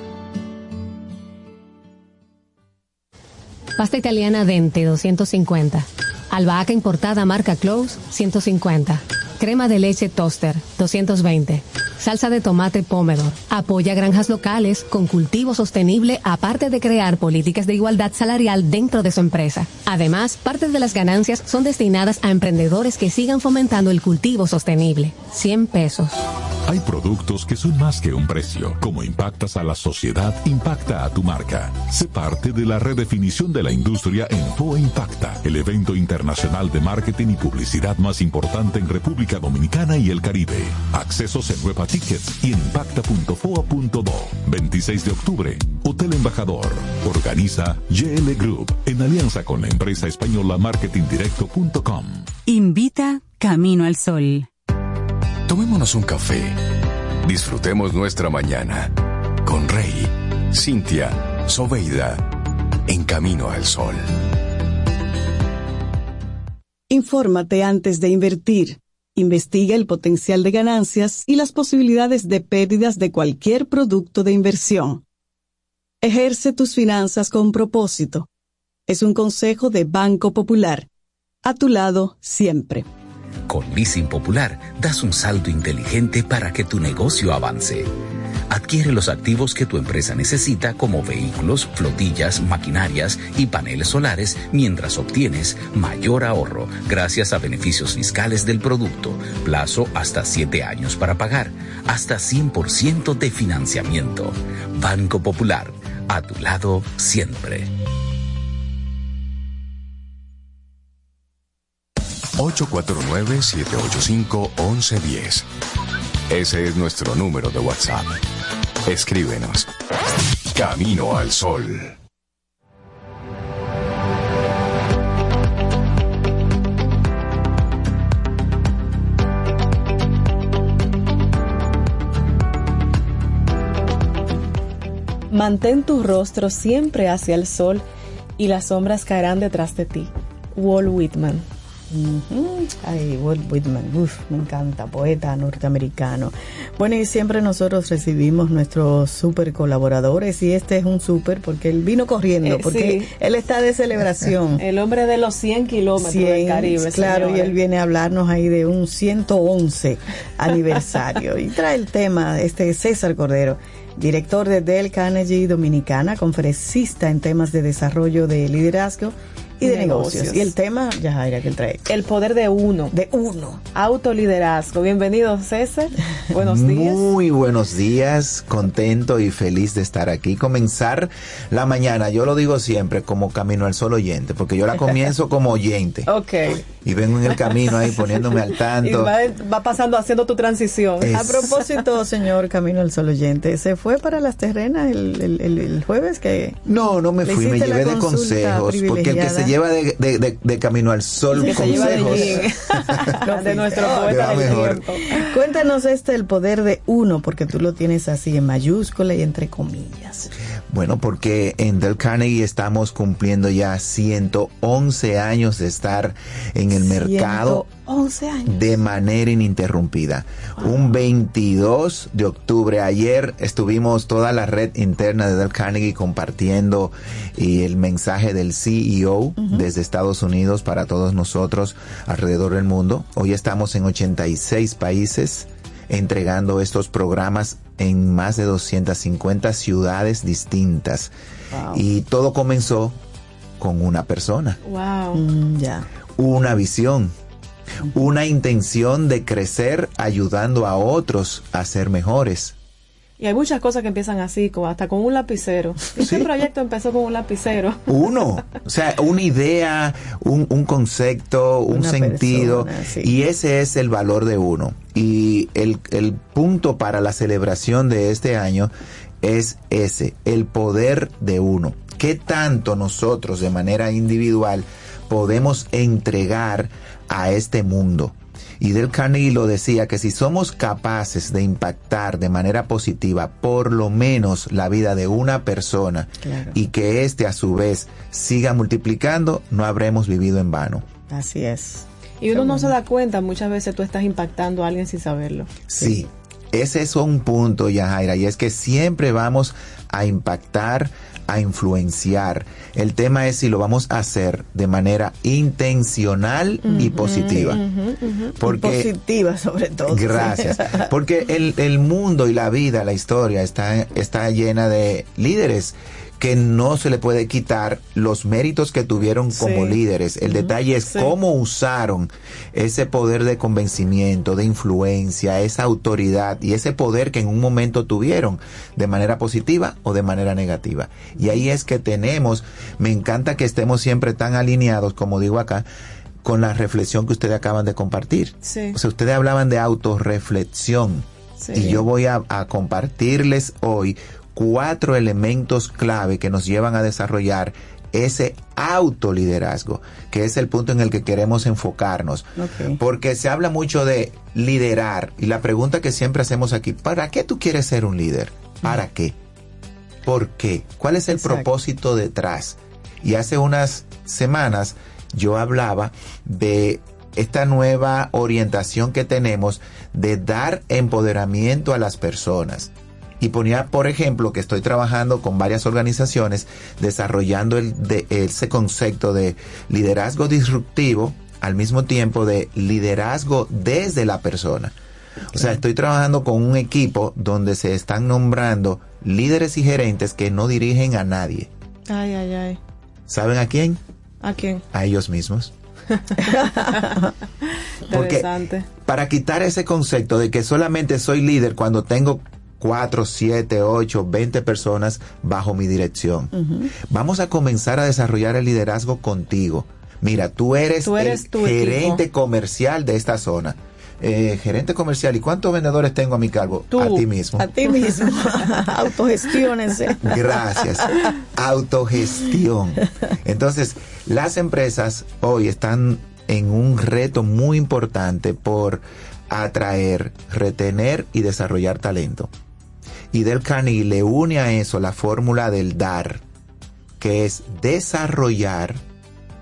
Pasta italiana Dente 250. Albahaca importada marca Close 150. Crema de leche Toaster 220. Salsa de tomate Pomodoro. Apoya granjas locales con cultivo sostenible aparte de crear políticas de igualdad salarial dentro de su empresa. Además, parte de las ganancias son destinadas a emprendedores que sigan fomentando el cultivo sostenible. 100 pesos. Hay productos que son más que un precio. Como impactas a la sociedad, impacta a tu marca. Sé parte de la redefinición de la industria en FOA Impacta, el evento internacional de marketing y publicidad más importante en República Dominicana y el Caribe. Accesos en Nueva Tickets y en impacta.foa.do. 26 de octubre, Hotel Embajador. Organiza GL Group en alianza con la empresa española marketingdirecto.com. Invita Camino al Sol. Tomémonos un café. Disfrutemos nuestra mañana con Rey, Cintia, Soveida, en camino al sol. Infórmate antes de invertir. Investiga el potencial de ganancias y las posibilidades de pérdidas de cualquier producto de inversión. Ejerce tus finanzas con propósito. Es un consejo de Banco Popular. A tu lado siempre. Con Leasing Popular das un salto inteligente para que tu negocio avance. Adquiere los activos que tu empresa necesita como vehículos, flotillas, maquinarias y paneles solares mientras obtienes mayor ahorro gracias a beneficios fiscales del producto, plazo hasta 7 años para pagar, hasta 100% de financiamiento. Banco Popular, a tu lado siempre. 849-785-1110. Ese es nuestro número de WhatsApp. Escríbenos. Camino al Sol. Mantén tu rostro siempre hacia el sol y las sombras caerán detrás de ti. Walt Whitman. Ay, Walt Whitman, uf, me encanta, poeta norteamericano. Bueno, y siempre nosotros recibimos nuestros super colaboradores y este es un super porque él vino corriendo, Eh, porque sí. él está de celebración. El hombre de los 100 kilómetros del 100, Caribe. claro, y él viene a hablarnos ahí de un 111 aniversario y trae el tema este César Cordero, director de Dell Carnegie Dominicana, conferencista en temas de desarrollo de liderazgo y de negocios. Negocios. Y el tema, ya Jaira, que él trae. El poder de uno. De uno. Autoliderazgo. Bienvenido, César. Buenos días. Muy buenos días, contento y feliz de estar aquí. Comenzar la mañana, yo lo digo siempre como camino al sol oyente, porque yo la comienzo como oyente Ok. y vengo en el camino ahí poniéndome al Y tanto. va, va pasando haciendo tu transición. Es- A propósito, señor Camino al Sol oyente, ¿se fue para las terrenas el, el- el- el jueves que No, no me fui, me llevé de consejos, porque el que se lleva de, de- de- de camino al sol que de consejos. De nuestro poeta del. Cuéntanos este el poder de uno, porque tú lo tienes así en mayúscula y entre comillas. Bueno, porque en Del Carnegie estamos cumpliendo ya 111 años de estar en el mercado 11 años. de manera ininterrumpida. Un 22 de octubre, ayer estuvimos toda la red interna de Del Carnegie compartiendo eh, el mensaje del CEO desde Estados Unidos para todos nosotros alrededor del mundo. Hoy estamos en 86 países entregando estos programas en más de 250 ciudades distintas. Wow. Y todo comenzó con una persona Wow. Mm, ya. una visión, una intención de crecer ayudando a otros a ser mejores. Y hay muchas cosas que empiezan así, como hasta con un lapicero. Este proyecto empezó con un lapicero. Uno, o sea, una idea, un, un concepto, un Una sentido, persona, sí. y ese es el valor de uno. Y el, el punto para la celebración de este año es ese, el poder de uno. ¿Qué tanto nosotros de manera individual podemos entregar a este mundo? Y Del Carnegie lo decía que si somos capaces de impactar de manera positiva por lo menos la vida de una persona Claro. y que éste a su vez siga multiplicando, no habremos vivido en vano. Así es. Y uno no se da cuenta, muchas veces tú estás impactando a alguien sin saberlo. Sí, ese es un punto, Yajaira, y es que siempre vamos a impactar a influenciar. El tema es si lo vamos a hacer de manera intencional y positiva. Porque- Positiva sobre todo. Gracias. Porque el, el mundo y la vida, la historia está, está llena de líderes que no se le puede quitar los méritos que tuvieron como Sí. líderes. El detalle es Sí. cómo usaron ese poder de convencimiento, de influencia, esa autoridad y ese poder que en un momento tuvieron de manera positiva o de manera negativa. Y ahí es que tenemos, me encanta que estemos siempre tan alineados, como digo acá, con la reflexión que ustedes acaban de compartir. Sí. O sea, ustedes hablaban de autorreflexión. Sí. Y yo voy a, a compartirles hoy cuatro elementos clave que nos llevan a desarrollar ese autoliderazgo, que es el punto en el que queremos enfocarnos. Porque se habla mucho de liderar y la pregunta que siempre hacemos aquí, ¿para qué tú quieres ser un líder? ¿Para qué? ¿Por qué? ¿Cuál es el Exacto. propósito detrás? Y hace unas semanas yo hablaba de esta nueva orientación que tenemos de dar empoderamiento a las personas. Y ponía, por ejemplo, que estoy trabajando con varias organizaciones desarrollando el, de, ese concepto de liderazgo disruptivo al mismo tiempo de liderazgo desde la persona. O sea, estoy trabajando con un equipo donde se están nombrando líderes y gerentes que no dirigen a nadie. Ay, ay, ay. ¿Saben a quién? ¿A quién? A ellos mismos. Porque Interesante. para quitar ese concepto de que solamente soy líder cuando tengo 4, 7, 8, 20 personas bajo mi dirección. Vamos a comenzar a desarrollar el liderazgo contigo. Mira, tú eres, Tú eres el gerente comercial de esta zona. Eh, gerente comercial, ¿y cuántos vendedores tengo a mi cargo? Tú, a ti mismo. A ti mismo. Autogestiónense. Gracias. Autogestión. Entonces, las empresas hoy están en un reto muy importante por atraer, retener y desarrollar talento. Y Del Carnegie le une a eso la fórmula del dar, que es desarrollar,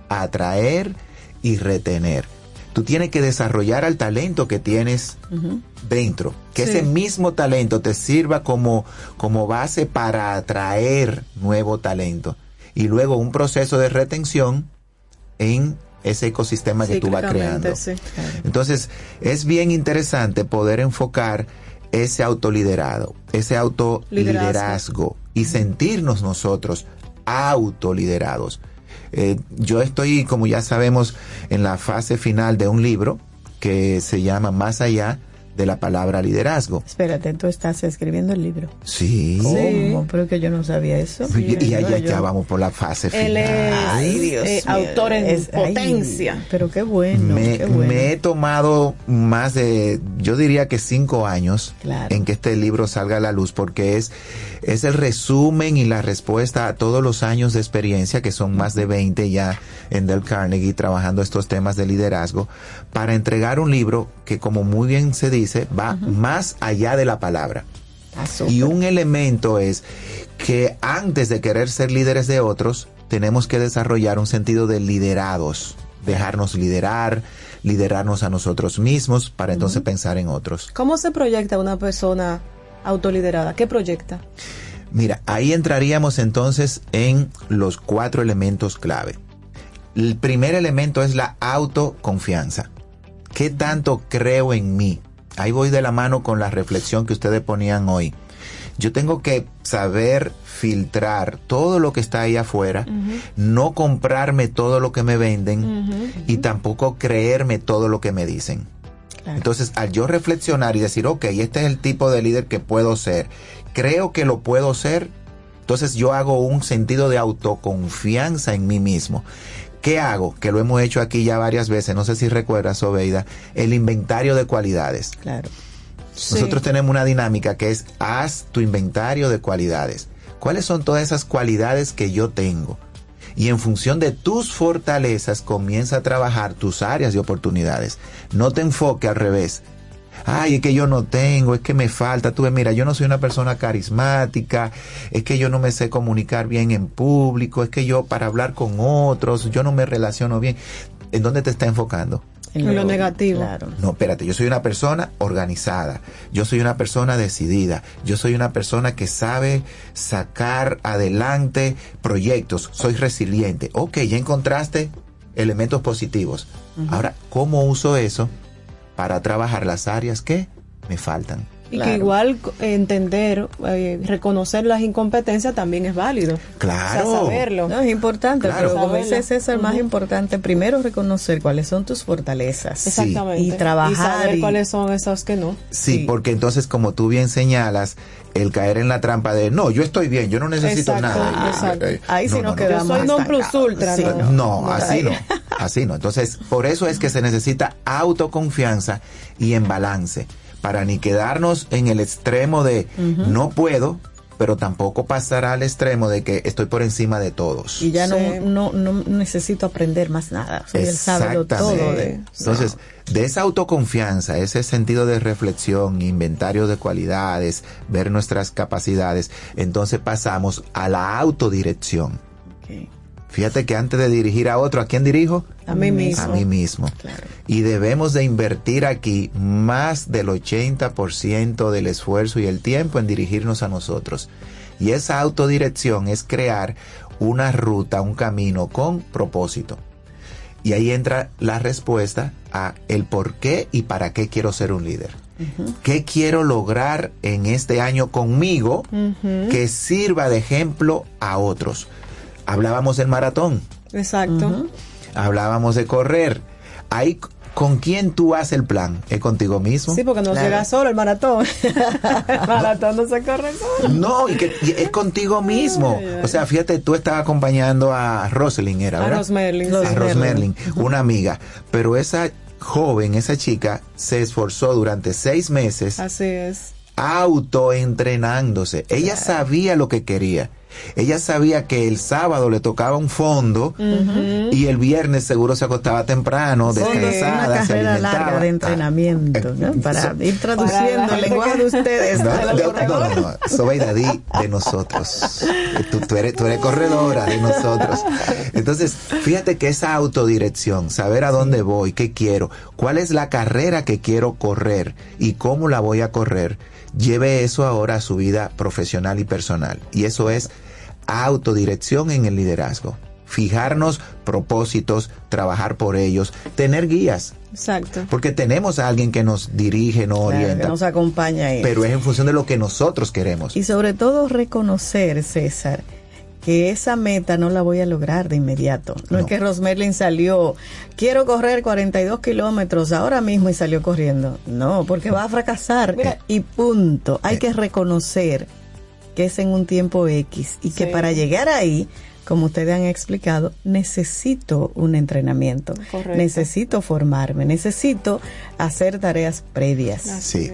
atraer y retener. Tú tienes que desarrollar al talento que tienes dentro. Que Sí. ese mismo talento te sirva como, como base para atraer nuevo talento. Y luego un proceso de retención en ese ecosistema que tú vas creando. sí. Entonces, es bien interesante poder enfocar ese autoliderado, ese autoliderazgo y sentirnos nosotros autoliderados. Eh, yo estoy, como ya sabemos, en la fase final de un libro que se llama Más allá de la palabra liderazgo. Espérate, tú estás escribiendo el libro. Sí. ¿Cómo? Pero que yo no sabía eso. Y, y allá Yo- ya vamos por la fase final. Él es Ay, Dios eh, autor en Es- ay, potencia. pero qué bueno, me, qué bueno. me he tomado más de, yo diría que cinco años Claro. en que este libro salga a la luz porque es, es el resumen y la respuesta a todos los años de experiencia, que son más de 20 ya en Del Carnegie trabajando estos temas de liderazgo, para entregar un libro que como muy bien se dice, va más allá de la palabra. Ah. Y un elemento es que antes de querer ser líderes de otros, tenemos que desarrollar un sentido de liderados, dejarnos liderar, liderarnos a nosotros mismos para entonces pensar en otros. ¿Cómo se proyecta una persona autoliderada? ¿Qué proyecta? Mira, ahí entraríamos entonces en los cuatro elementos clave. El primer elemento es la autoconfianza. ¿Qué tanto creo en mí? Ahí voy de la mano con la reflexión que ustedes ponían hoy. Yo tengo que saber filtrar todo lo que está ahí afuera, no comprarme todo lo que me venden y tampoco creerme todo lo que me dicen. Entonces, al yo reflexionar y decir, ok, este es el tipo de líder que puedo ser, creo que lo puedo ser, entonces yo hago un sentido de autoconfianza en mí mismo. ¿Qué hago? Que lo hemos hecho aquí ya varias veces, no sé si recuerdas, Obeida, el inventario de cualidades. Claro. Nosotros tenemos una dinámica que es haz tu inventario de cualidades. ¿Cuáles son todas esas cualidades que yo tengo? Y en función de tus fortalezas comienza a trabajar tus áreas de oportunidades. No te enfoque al revés. Ay, es que yo no tengo, es que me falta. Tú ves, mira, yo no soy una persona carismática, es que yo no me sé comunicar bien en público, es que yo para hablar con otros, yo no me relaciono bien. ¿En dónde te está enfocando? En lo negativo. Claro. No, espérate, yo soy una persona organizada, yo soy una persona decidida, yo soy una persona que sabe sacar adelante proyectos, soy resiliente. Ok, ya encontraste elementos positivos. Ahora, ¿cómo uso eso para trabajar las áreas que me faltan? Y que igual entender, eh, reconocer las incompetencias también es válido. Claro. O sea, saberlo. No, es importante, Claro. pero como dice César, más Ujú. importante, primero reconocer cuáles son tus fortalezas. Exactamente. Y trabajar. Y saber y- cuáles son esos que no. Sí, porque entonces, como tú bien señalas, el caer en la trampa de no, yo estoy bien, yo no necesito Exacto, nada. exacto. Ahí sí no, nos no, no. quedamos Yo soy non plus ultra, Sí, no. No, así no. Así no. Entonces, por eso es que se necesita autoconfianza y en balance. Para ni quedarnos en el extremo de no puedo, pero tampoco pasar al extremo de que estoy por encima de todos. Y ya Sí. no, no, no necesito aprender más nada. Todo. De, Entonces, de esa autoconfianza, ese sentido de reflexión, inventario de cualidades, ver nuestras capacidades, entonces pasamos a la autodirección. Ok. Fíjate que antes de dirigir a otro, ¿a quién dirijo? A mí mismo. A mí mismo. Claro. Y debemos de invertir aquí más del 80% del esfuerzo y el tiempo en dirigirnos a nosotros. Y esa autodirección es crear una ruta, un camino con propósito. Y ahí entra la respuesta a el por qué y para qué quiero ser un líder. ¿Qué quiero lograr en este año conmigo que sirva de ejemplo a otros? Hablábamos del maratón, Exacto. hablábamos de correr. Ahí, ¿con quién tú haces el plan? ¿Es contigo mismo? Sí, porque no Claro. llega solo el maratón. el maratón no se corre solo. No, y que y es contigo mismo. O sea, fíjate, tú estabas acompañando a Roselyn, era, A ¿verdad? Rosmerlin. a. Rosmerlin, una amiga. Pero esa joven, esa chica, se esforzó durante seis meses Así es. autoentrenándose. Ella sabía lo que quería. Ella sabía que el sábado le tocaba un fondo y el viernes seguro se acostaba temprano, Sí, descansada, una se alimentaba. larga de entrenamiento, ¿no? Para ir traduciendo Para el lenguaje de ustedes. No, de no, no, no, no, no. Sobeida, di de nosotros. Tú, tú eres, tú eres corredora de nosotros. Entonces, fíjate que esa autodirección, saber a dónde voy, qué quiero, cuál es la carrera que quiero correr y cómo la voy a correr, lleve eso ahora a su vida profesional y personal. Y eso es autodirección en el liderazgo. Fijarnos propósitos, trabajar por ellos, tener guías, Exacto. porque tenemos a alguien que nos dirige, nos Claro, que orienta, nos acompaña ahí. pero es en función de lo que nosotros queremos. Y sobre todo reconocer, César, que esa meta no la voy a lograr de inmediato. No, No. es que Rosmerlin salió, quiero correr 42 kilómetros ahora mismo y salió corriendo. No, porque va a fracasar. Mira. y punto. Hay que reconocer que es en un tiempo X y que para llegar ahí, como ustedes han explicado, necesito un entrenamiento. Correcto. Necesito formarme, necesito hacer tareas previas. Así Sí,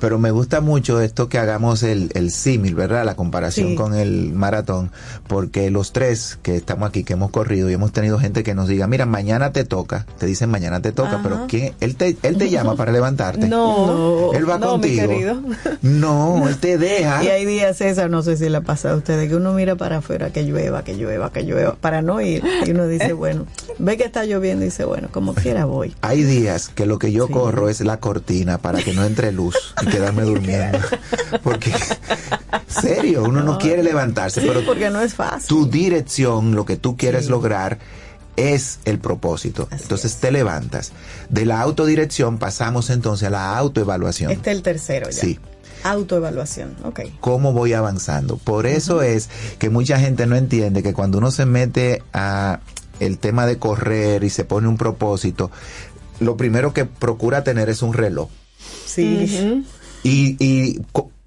pero me gusta mucho esto que hagamos el, el símil, ¿verdad? La comparación Sí. con el maratón, porque los tres que estamos aquí, que hemos corrido y hemos tenido gente que nos diga, mira, mañana te toca, te dicen mañana te toca, Ajá. pero ¿quién? Él te, él te llama para levantarte. No. Él va no, mi contigo. querido. No, él te deja. Y hay días, César, no sé si le ha pasado a ustedes, que uno mira para afuera, que llueva, que llueva, que llueva, para no ir. Y uno dice, bueno, ve que está lloviendo y dice, bueno, como quiera voy. Hay días que lo que yo Sí. Es la cortina para que no entre luz y quedarme durmiendo. Porque, serio, uno no quiere levantarse, Sí, pero porque no es fácil. tu dirección, lo que tú quieres Sí. lograr, es el propósito. Así entonces es. te levantas. De la autodirección pasamos entonces a la autoevaluación. Este es el tercero ya. Sí. Autoevaluación, ok. cómo voy avanzando. Por eso es que mucha gente no entiende que cuando uno se mete a el tema de correr y se pone un propósito, lo primero que procura tener es un reloj. Sí. Y, y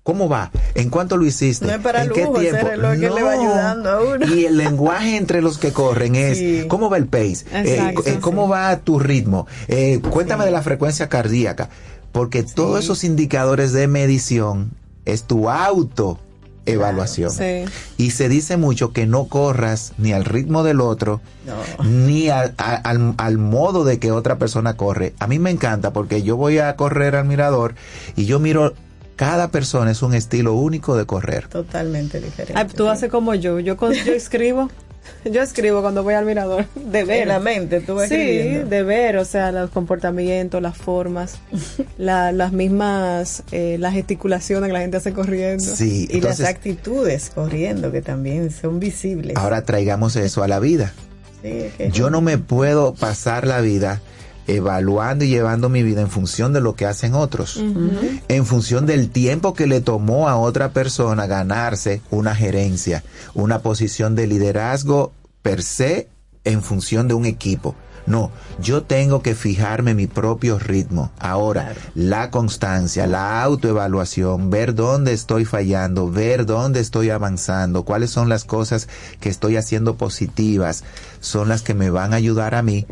¿cómo va? ¿En cuánto lo hiciste? No es para ¿En lujo, ese reloj que le va ayudando a uno. Y el lenguaje entre los que corren es, Sí. ¿cómo va el pace? Eh, Exacto, eh, ¿Cómo va tu ritmo? Eh, cuéntame Sí. de la frecuencia cardíaca. Porque todos esos indicadores de medición es tu auto evaluación. Sí. Y se dice mucho que no corras ni al ritmo del otro, No. ni al, al, al modo de que otra persona corre. A mí me encanta porque yo voy a correr al mirador y yo miro, cada persona es un estilo único de correr. Totalmente diferente. Ay, tú sí. haces como yo. Yo, yo escribo Yo escribo cuando voy al mirador, de ver. En la mente, tú vas Sí, escribiendo. de ver, o sea, los comportamientos, las formas, la- las mismas, eh, las gesticulaciones que la gente hace corriendo. Sí, y las actitudes corriendo que también son visibles. ahora traigamos eso a la vida. Sí, Yo no me puedo pasar la vida evaluando y llevando mi vida en función de lo que hacen otros, en función del tiempo que le tomó a otra persona ganarse una gerencia, una posición de liderazgo per se en función de un equipo. No, yo tengo que fijarme mi propio ritmo. Ahora, la constancia, la autoevaluación, ver dónde estoy fallando, ver dónde estoy avanzando, cuáles son las cosas que estoy haciendo positivas, son las que me van a ayudar a mí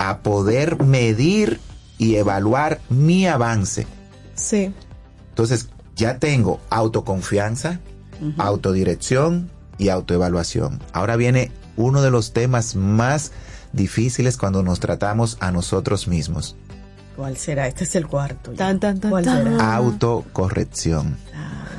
a poder medir y evaluar mi avance. Sí. Entonces, ya tengo autoconfianza, autodirección y autoevaluación. Ahora viene uno de los temas más difíciles cuando nos tratamos a nosotros mismos. ¿Cuál será? Este es el cuarto. Tan, tan, tan, ¿Cuál tan. será? Autocorrección.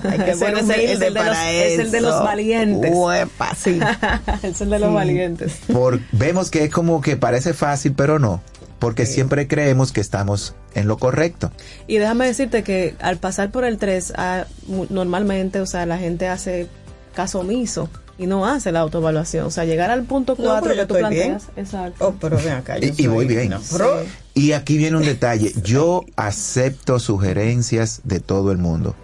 Hay que ser es el- humilde es el de los- para es el de eso. los valientes. Uepa, sí. es el de los Sí. valientes. Por, vemos que es como que parece fácil, pero no, porque siempre creemos que estamos en lo correcto. Y déjame decirte que al pasar por el 3, ah, mu- normalmente, o sea, la gente hace caso omiso y no hace la autoevaluación. O sea, llegar al punto No, 4 pero yo que tú bien. planteas. Exacto. Oh, pero ven acá. yo Y, y voy bien. no, pero- Y aquí viene un detalle. Yo acepto sugerencias de todo el mundo.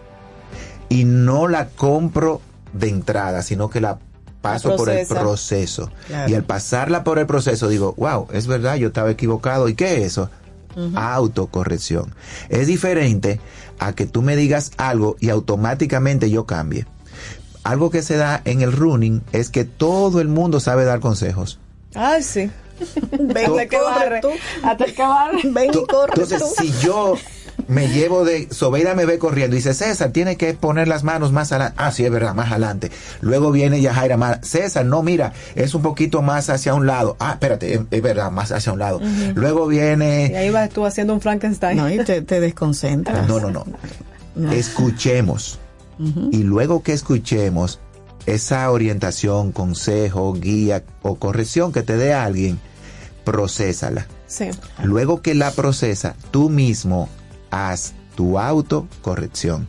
Y no la compro de entrada, sino que la paso La por el proceso. Claro. Y al pasarla por el proceso digo, wow, es verdad, yo estaba equivocado. ¿Y qué es eso? Autocorrección. Es diferente a que tú me digas algo y automáticamente yo cambie. Algo que se da en el running es que todo el mundo sabe dar consejos. Ay, sí. Ven que barre. tú. Hasta que barre. Ven y corre Entonces, tú. si yo me llevo de, Sobeida me ve corriendo y dice, César, tiene que poner las manos más adelante. Ah, sí, es verdad, más adelante. Luego viene Yajaira, más, César, no, mira, es un poquito más hacia un lado. Ah, espérate, es, es verdad, más hacia un lado. Luego viene, Y ahí vas tú haciendo un Frankenstein. No, y te, te desconcentras. no, no, no. No. Escuchemos. Y luego que escuchemos esa orientación, consejo, guía o corrección que te dé alguien, procésala. Sí. Luego que la procesa, tú mismo haz tu autocorrección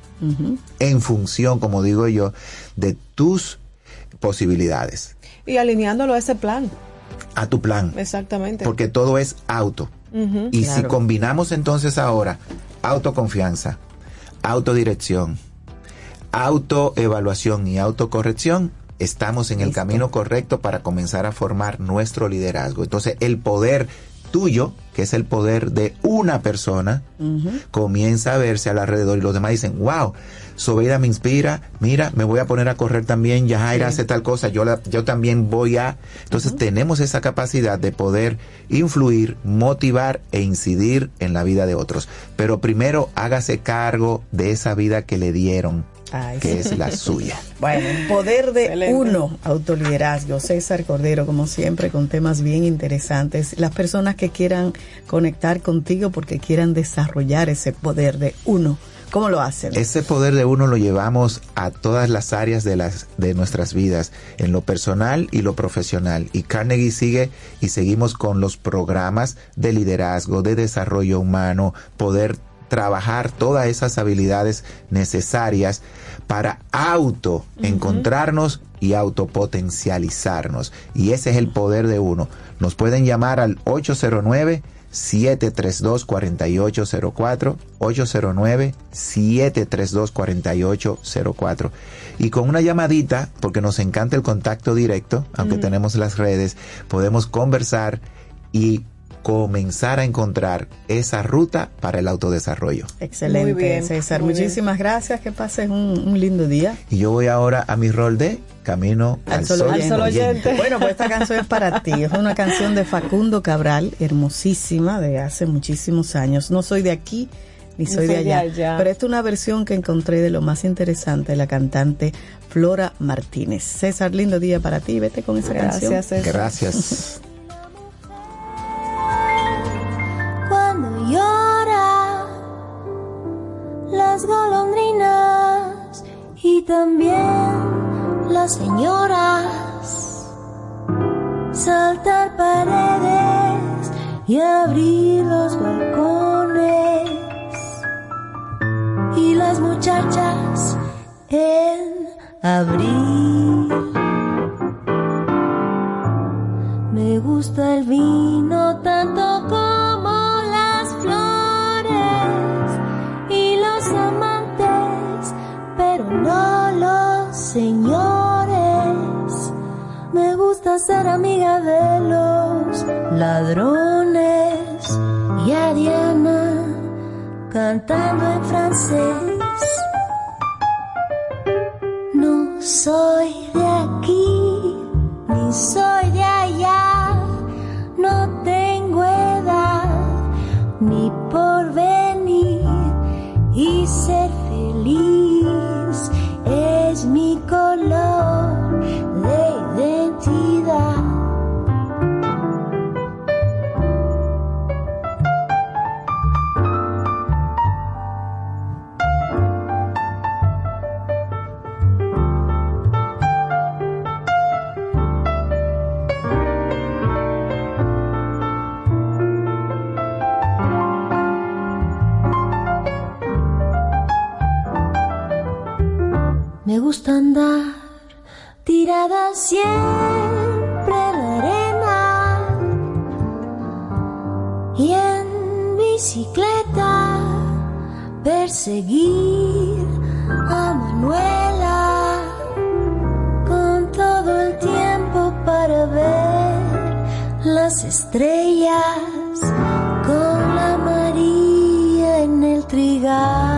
en función, como digo yo, de tus posibilidades, Y alineándolo a ese plan. a tu plan, Exactamente. porque todo es auto. Y si combinamos entonces ahora autoconfianza, autodirección, autoevaluación y autocorrección, estamos en el camino correcto para comenzar a formar nuestro liderazgo. Entonces, el poder tuyo, que es el poder de una persona, comienza a verse al alrededor y los demás dicen, wow, Sobeida me inspira, mira, me voy a poner a correr también, Yajaira hace tal cosa, yo, la- yo también voy a... Entonces tenemos esa capacidad de poder influir, motivar e incidir en la vida de otros. Pero primero hágase cargo de esa vida que le dieron, Ay, que sí. es la suya. Bueno, poder de Excelente. uno, autoliderazgo. César Cordero, como siempre, con temas bien interesantes. Las personas que quieran conectar contigo porque quieran desarrollar ese poder de uno, ¿cómo lo hacen? Ese poder de uno lo llevamos a todas las áreas de las de nuestras vidas, en lo personal y lo profesional. Y Carnegie sigue y seguimos con los programas de liderazgo, de desarrollo humano, poder trabajar todas esas habilidades necesarias para auto encontrarnos y autopotencializarnos. Y ese es el poder de uno. Nos pueden llamar al 809 732-4804, 809-732-4804. Y con una llamadita, porque nos encanta el contacto directo, aunque tenemos las redes, podemos conversar y comenzar a encontrar esa ruta para el autodesarrollo. Excelente, Muy bien, César. muy bien. Muchísimas gracias. Que pases un, un lindo día. Y yo voy ahora a mi rol de Camino al, solo Sol. oyente. oyente. Bueno, pues esta canción es para ti. Es una canción de Facundo Cabral, hermosísima, de hace muchísimos años. No soy de aquí ni soy, de, allá, Pero esta es una versión que encontré de lo más interesante de la cantante Flora Martínez. César, lindo día para ti. Vete con esa Gracias, canción. César. Gracias. las golondrinas y también las señoras. Saltar paredes y abrir los balcones. Y las muchachas en abril. Me gusta el vino tanto como los señores. Me gusta ser amiga de los ladrones y a Diana cantando en francés. No soy de aquí, ni soy de allá, no tengo edad ni por venir y ser feliz mi color Me gusta andar tirada siempre en la arena y en bicicleta perseguir a Manuela con todo el tiempo para ver las estrellas con la María en el trigal.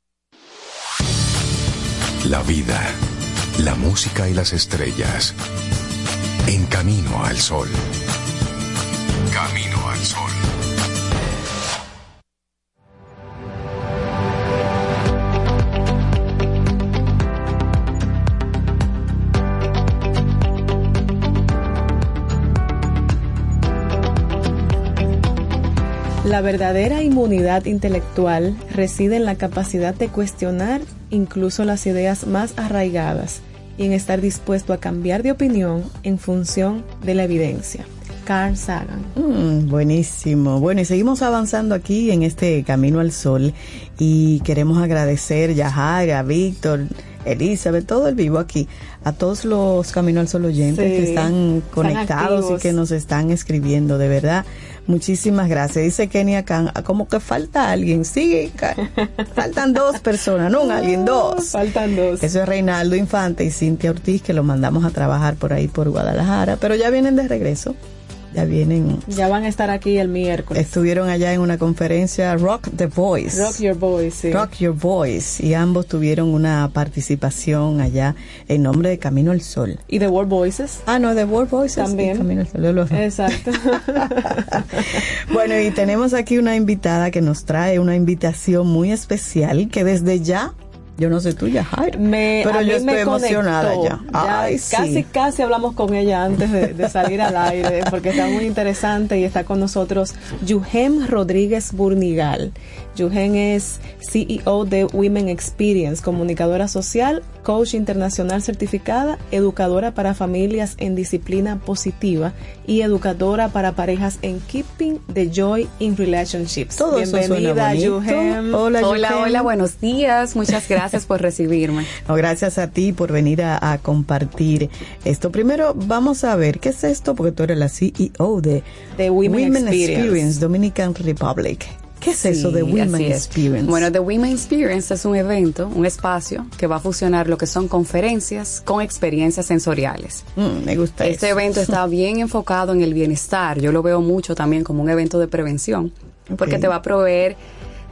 La vida, la música y las estrellas. En camino al sol. Camino al sol. La verdadera inmunidad intelectual reside en la capacidad de cuestionar incluso las ideas más arraigadas, y en estar dispuesto a cambiar de opinión en función de la evidencia. Carl Sagan. Mm, buenísimo. Bueno, y seguimos avanzando aquí en este Camino al Sol y queremos agradecer ya a Jaira, a Víctor, Elizabeth, todo el vivo aquí, a todos los Camino al Sol oyentes Sí, que están conectados y que nos están escribiendo, de verdad. Muchísimas gracias. Dice Kenia Khan, "Ah, como que falta alguien. Sí, ca- faltan dos personas, no un alguien, dos. Faltan dos. Eso es Reinaldo Infante y Cintia Ortiz, que lo mandamos a trabajar por ahí por Guadalajara, pero ya vienen de regreso. Ya vienen Ya van a estar aquí el miércoles. Estuvieron allá en una conferencia Rock the Voice. Rock Your Voice, sí. Rock Your Voice. Y ambos tuvieron una participación allá en nombre de Camino al Sol. Y The World Voices. Ah, no, The World Voices. También. y Camino al Sol. Exacto. Bueno, y tenemos aquí una invitada que nos trae una invitación muy especial que desde ya, yo no sé tú ya, Jairo, Me, pero yo estoy emocionada conectó. ya. Ay, casi, sí. casi hablamos con ella antes de, de salir al aire, porque está muy interesante y está con nosotros Yuhem Rodríguez Burnigal. Yuhem es CEO de Women Experience, comunicadora social, coach internacional certificada, educadora para familias en disciplina positiva y educadora para parejas en Keeping the Joy in Relationships. Todo eso suena Bienvenida. Yuhem. Hola, Hola, Yuhem. hola, buenos días. Muchas gracias por recibirme. No, gracias a ti por venir a, a compartir esto. Primero, vamos a ver, ¿qué es esto? Porque tú eres la CEO de, De Women Experience. Dominican Republic. ¿Qué es eso de Sí, Women. Experience? Bueno, The Women Experience es un evento, un espacio que va a fusionar lo que son conferencias con experiencias sensoriales. Mm, me gusta Este eso. evento está bien enfocado en el bienestar. Yo lo veo mucho también como un evento de prevención, porque Ok. te va a proveer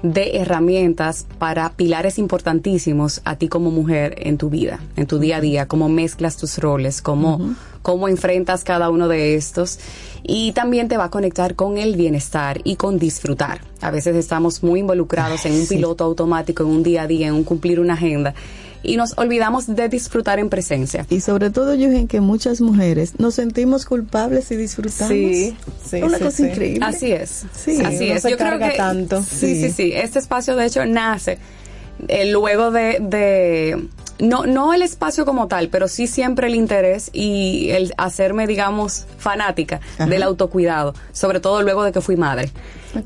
de herramientas para pilares importantísimos a ti como mujer en tu vida, en tu día a día, cómo mezclas tus roles, cómo, cómo enfrentas cada uno de estos y también te va a conectar con el bienestar y con disfrutar. A veces estamos muy involucrados en un sí. piloto automático, en un día a día, en un cumplir una agenda y nos olvidamos de disfrutar en presencia. Y sobre todo, yo en que muchas mujeres nos sentimos culpables y disfrutamos. Sí, sí, una sí, cosa sí. increíble. Así es. Sí, así es. se Yo creo que tanto. Sí, sí, Sí. sí. Este espacio de hecho nace eh, luego de, de no no el espacio como tal, pero sí siempre el interés y el hacerme digamos fanática Ajá. del autocuidado, sobre todo luego de que fui madre.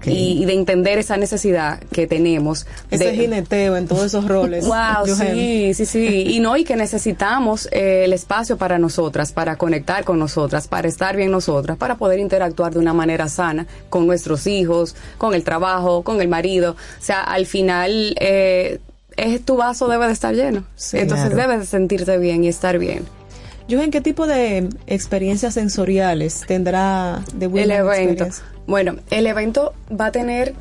Y, y de entender esa necesidad que tenemos Ese de jineteo en todos esos roles. Wow, sí, sí, sí. Y no, y que necesitamos eh, el espacio para nosotras, para conectar con nosotras, para estar bien nosotras, para poder interactuar de una manera sana con nuestros hijos, con el trabajo, con el marido. O sea, al final, eh, es, tu vaso debe de estar lleno. Sí, Entonces claro. debes de sentirte bien y estar bien. Yuhen, ¿qué tipo de experiencias sensoriales tendrá de el evento. Bueno, el evento va a tener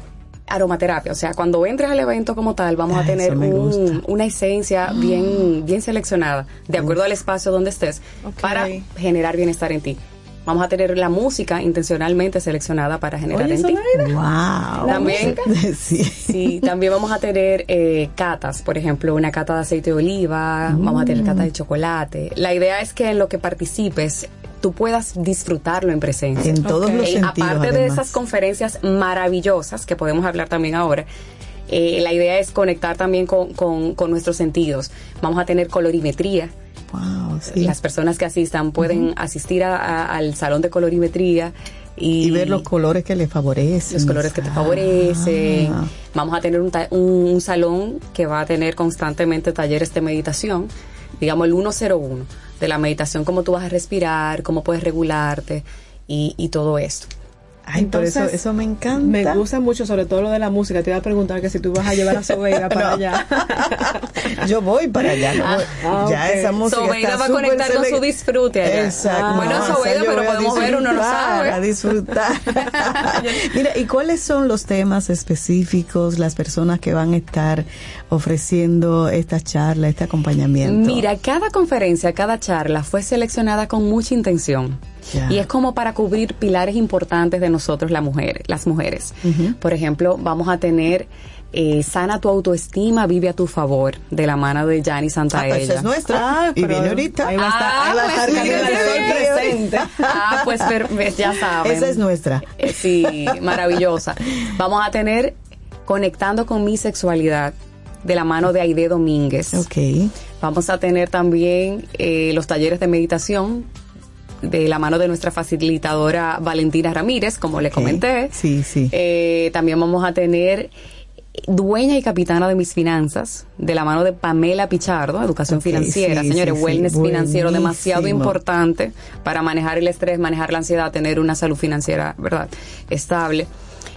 aromaterapia, o sea, cuando entres al evento como tal, vamos Ah, a tener eso me un- una esencia bien, bien seleccionada, de acuerdo al espacio donde estés, para generar bienestar en ti. Vamos a tener la música intencionalmente seleccionada para generar Oye, en ti. Wow. También- sí. Sí, también vamos a tener eh, catas, por ejemplo, una cata de aceite de oliva, vamos a tener cata de chocolate. La idea es que en lo que participes tú puedas disfrutarlo en presencia. En todos Ok. los Eh, sentidos. aparte de esas conferencias maravillosas que podemos hablar también ahora, eh, la idea es conectar también con, con- con nuestros sentidos. Vamos a tener colorimetría. Wow, sí. Las personas que asistan pueden asistir a- a- al salón de colorimetría y, y ver los colores que le favorecen. los colores que te Ah. favorecen. Vamos a tener un, ta- un- un salón que va a tener constantemente talleres de meditación, digamos el 101, de la meditación, cómo tú vas a respirar, cómo puedes regularte y, y todo esto. Ay, por eso, Entonces, eso me encanta. Me gusta mucho, sobre todo lo de la música. Te iba a preguntar que si tú vas a llevar a Sobeida para No. allá. Yo voy para allá. no voy- ah, ya esa música Sobeida está va a conectar con su disfrute allá. Exacto. Ah, bueno, o sea, pero podemos ver, uno no sabe. A disfrutar. Mira, ¿y cuáles son los temas específicos, las personas que van a estar ofreciendo esta charla, este acompañamiento? Mira, cada conferencia, cada charla fue seleccionada con mucha intención. Y es como para cubrir pilares importantes de nosotros la mujer, las mujeres. Por ejemplo, vamos a tener eh, Sana tu autoestima, vive a tu favor, de la mano de Gianni Ah, Santaella. pues esa es nuestra. Ah, y viene ahorita. ahí va a estar- Ah, ahí va a pues estar bien. presente. Ah, pues ya saben. Esa es nuestra. Eh, Sí, maravillosa. Vamos a tener Conectando con mi sexualidad de la mano de Aide Domínguez. Ok. Vamos a tener también eh, los talleres de meditación de la mano de nuestra facilitadora Valentina Ramírez, como le comenté. Sí, sí. Eh, también vamos a tener dueña y capitana de mis finanzas, de la mano de Pamela Pichardo, educación financiera, sí, señores, sí, sí, wellness financiero demasiado importante para manejar el estrés, manejar la ansiedad, tener una salud financiera, ¿verdad? Estable.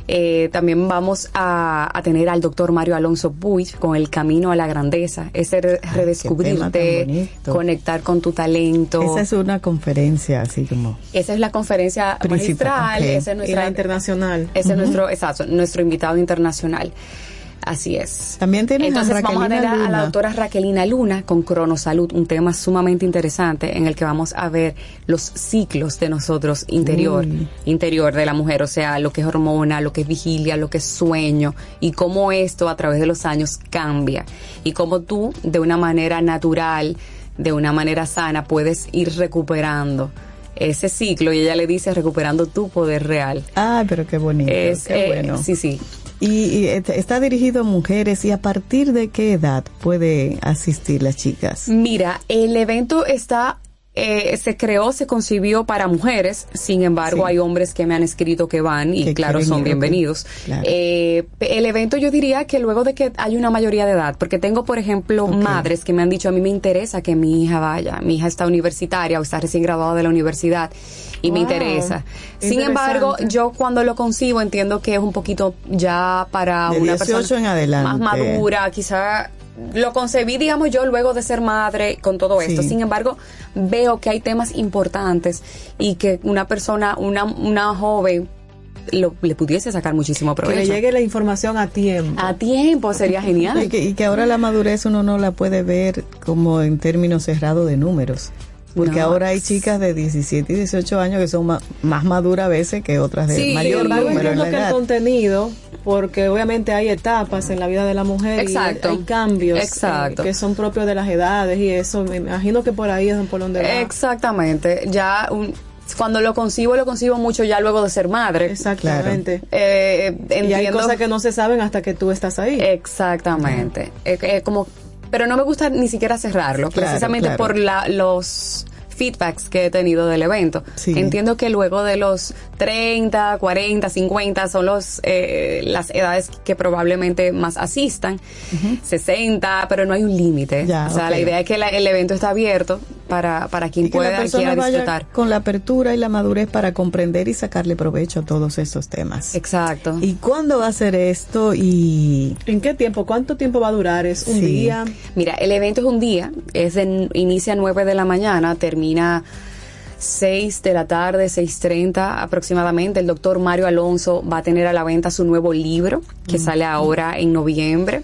Eh, también vamos a, a tener al doctor Mario Alonso Puig con el camino a la grandeza, ese redescubrirte, conectar con tu talento. Esa es una conferencia así como... Esa es la conferencia Principal, magistral, esa es Y la nuestra internacional. ese es nuestro, exacto, nuestro invitado internacional. Así es. También tienes a Entonces vamos a tener a, a la doctora Raquelina Luna con Cronosalud, un tema sumamente interesante en el que vamos a ver los ciclos de nosotros interior, Uy. interior de la mujer, o sea, lo que es hormona, lo que es vigilia, lo que es sueño y cómo esto a través de los años cambia y cómo tú de una manera natural, de una manera sana puedes ir recuperando ese ciclo y ella le dice recuperando tu poder real. Ah, pero qué bonito, Es, qué eh, bueno. Sí, sí. Y, está dirigido a mujeres y a partir de qué edad puede asistir las chicas. Mira, el evento está, eh, se creó, se concibió para mujeres, sin embargo Sí. hay hombres que me han escrito que van y Que claro, son bienvenidos. Claro. Eh, el evento yo diría que luego de que hay una mayoría de edad, porque tengo por ejemplo madres que me han dicho a mí me interesa que mi hija vaya, mi hija está universitaria o está recién graduada de la universidad y me interesa. Sin embargo, yo cuando lo concibo entiendo que es un poquito ya para De una 18 persona en adelante. más madura, quizá lo concebí, digamos yo, luego de ser madre con todo esto. Sin embargo, veo que hay temas importantes y que una persona, una, una joven, lo, le pudiese sacar muchísimo Que provecho. le llegue la información a tiempo. A tiempo sería Y genial. que, y que ahora la madurez uno no la puede ver como en términos cerrados de números. Porque No. ahora hay chicas de 17 y 18 años que son ma- más maduras a veces que otras de Sí, mayor número la que el edad. contenido, porque obviamente hay etapas en la vida de la mujer Exacto. y hay cambios eh, Exacto. que son propios de las edades y eso, me imagino que por ahí es por donde va. Exactamente. Ya un- cuando lo concibo, lo concibo mucho ya luego de ser madre. Exactamente. Eh, Y hay entiendo- cosas que no se saben hasta que tú estás ahí. Exactamente. Eh, eh, como, pero no me gusta ni siquiera cerrarlo, Claro, precisamente claro. por la, los feedbacks que he tenido del evento. Sí. Entiendo que luego de los 30, 40, 50 son los eh, las edades que probablemente más asistan, 60, pero no hay un límite. Ya, o sea, la idea es que la- el evento está abierto para, para quien Y que la pueda y persona quiera vaya disfrutar. con la apertura y la madurez para comprender y sacarle provecho a todos esos temas. Exacto. ¿Y cuándo va a ser esto? Y ¿En qué tiempo? ¿Cuánto tiempo va a durar? ¿Es un Sí. día? Mira, el evento es un día, es de, inicia a 9 de la mañana, termina 6 de la tarde, 6.30 aproximadamente. El doctor Mario Alonso va a tener a la venta su nuevo libro, que sale ahora en noviembre,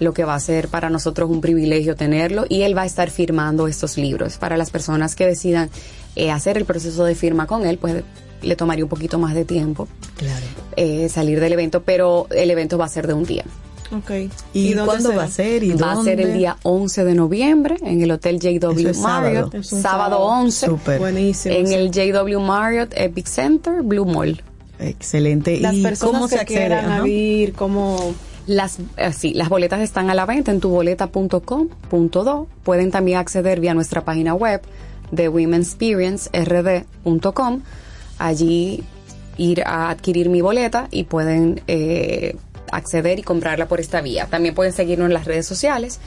lo que va a ser para nosotros un privilegio tenerlo, y él va a estar firmando estos libros. Para las personas que decidan eh, hacer el proceso de firma con él, pues le tomaría un poquito más de tiempo claro. eh, salir del evento, pero el evento va a ser de un día. Ok. ¿Y, dónde cuándo será? va a ser? ¿Y Va a ser el día 11 de noviembre en el Hotel JW es Marriott. sábado. Sábado sábado. 11. Súper. Buenísimo. En sí. el JW Marriott Epic Center, Blue Mall. Excelente. Las ¿Y personas cómo se que accede? quieran Ajá. ir, cómo... Las, eh, sí, las boletas están a la venta en tuboleta.com.do. Pueden también acceder vía nuestra página web de womenexperiencerd.com. Allí ir a adquirir mi boleta y pueden eh, acceder y comprarla por esta vía. También pueden seguirnos en las redes sociales,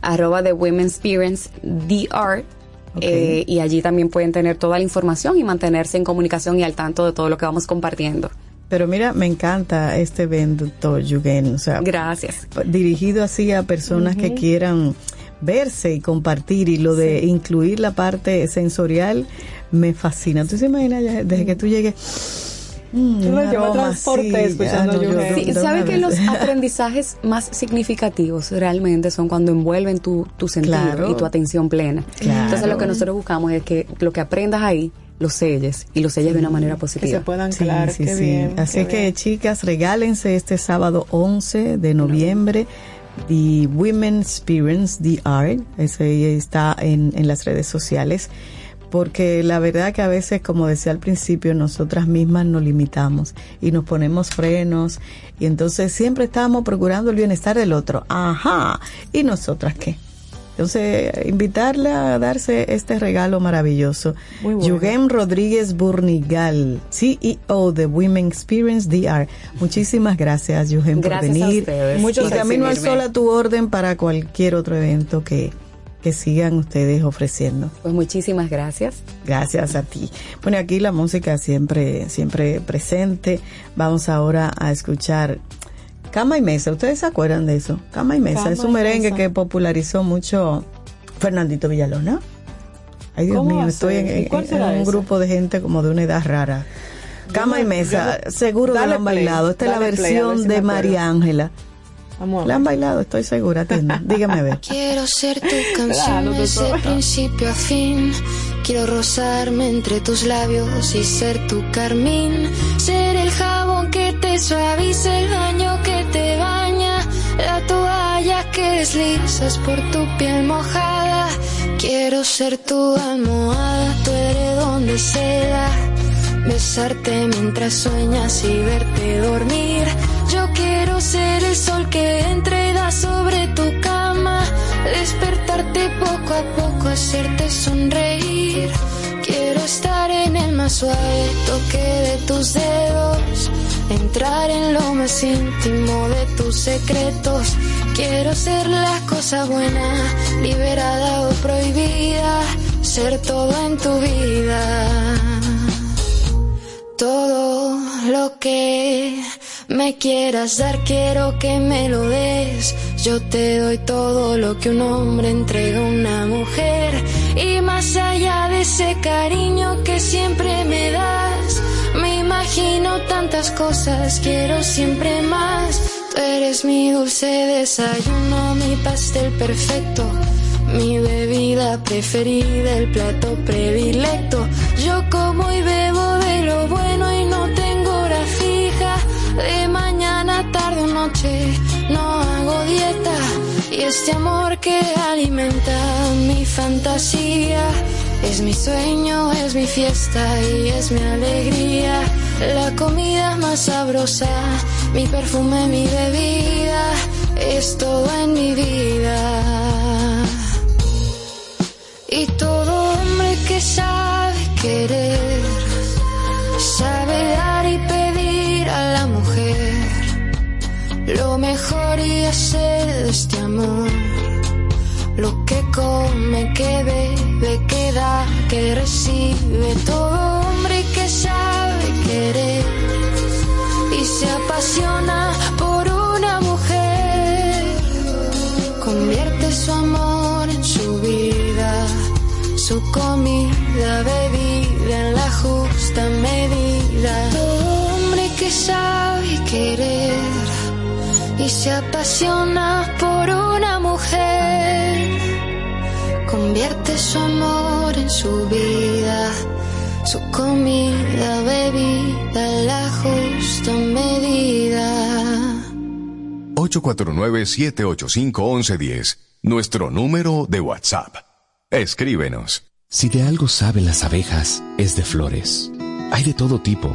arroba de Women's Experience DR. Eh, y allí también pueden tener toda la información y mantenerse en comunicación y al tanto de todo lo que vamos compartiendo. Pero mira, me encanta este evento, Yugen. O sea, Gracias. dirigido así a personas que quieran verse y compartir y lo de incluir la parte sensorial me fascina. ¿Tú se imaginas ya, desde que tú llegues? Mm, un Yo me transporté así, escuchando de- Sí, ¿Sabe que los aprendizajes más significativos realmente son cuando envuelven tu, tu sentido Claro. y tu atención plena? Claro. Entonces lo que nosotros buscamos es que lo que aprendas ahí lo selles y lo selles de una manera Que positiva. se puedan Sí, anclar. sí, qué sí. bien. Así qué que bien. chicas, regálense este sábado 11 de noviembre The Women Experience, The Art, ese está en, en las redes sociales porque la verdad que a veces, como decía al principio, nosotras mismas nos limitamos y nos ponemos frenos y entonces siempre estamos procurando el bienestar del otro. Ajá, ¿y nosotras qué? Entonces, invitarle a darse este regalo maravilloso. Muy bueno. Yugem Rodríguez Burnigal, CEO de Women Experience DR. Muchísimas gracias, Yugem, por Gracias a venir. ustedes Mucho por camino al sol a tu orden para cualquier otro evento que, que sigan ustedes ofreciendo. Pues muchísimas gracias. Gracias a ti. Bueno, aquí la música siempre, siempre presente. Vamos ahora a escuchar Cama y Mesa. ¿Ustedes se acuerdan de eso? Cama y Mesa. Cama es un merengue Mesa. que popularizó mucho Fernandito Villalona. Ay, Dios ¿Cómo mío, estoy en, un grupo de gente como de una edad rara. Cama y me- Mesa, yo- seguro que lo han bailado. Esta es la play, ver versión si de. María Ángela. Vamos a La han bailado, estoy segura, atienda. Dígame a ver. Quiero ser tu Claro, canción te desde principio a fin. Quiero rozarme entre tus labios y ser tu carmín. Ser el jabón que te suaviza, el baño que te baña. La toalla que deslizas por tu piel mojada. Quiero ser tu almohada, tu edredón de seda. Besarte mientras sueñas y verte dormir. Yo quiero ser el sol que entra y da sobre tu cama. Despertarte poco a poco, hacerte sonreír. Quiero estar en el más suave toque de tus dedos. Entrar en lo más íntimo de tus secretos. Quiero ser la cosa buena, liberada o prohibida. Ser todo en tu vida todo lo que me quieras dar, quiero que me lo des. Yo te doy todo lo que un hombre entrega a una mujer. Y más allá de ese cariño que siempre me das, me imagino tantas cosas, quiero siempre más. Tú eres mi dulce desayuno, mi pastel perfecto. Mi bebida preferida, el plato predilecto. Yo como y bebo de lo bueno y no tengo hora fija. De mañana, tarde o noche, no hago dieta. Y este amor que alimenta mi fantasía. Es mi sueño, es mi fiesta y es mi alegría. La comida más sabrosa, mi perfume, mi bebida. Es todo en mi vida. Y todo hombre que sabe querer, sabe dar y pedir a la mujer lo mejor y hacer de este amor. Lo que come, que bebe, que da, que recibe. Todo hombre que sabe querer y se apasiona sabe querer y se apasiona por una mujer, convierte su amor en su vida, su comida, bebida la justa medida. 849-785-1110. Nuestro número de WhatsApp. Escríbenos. Si de algo saben las abejas, es de flores. Hay de todo tipo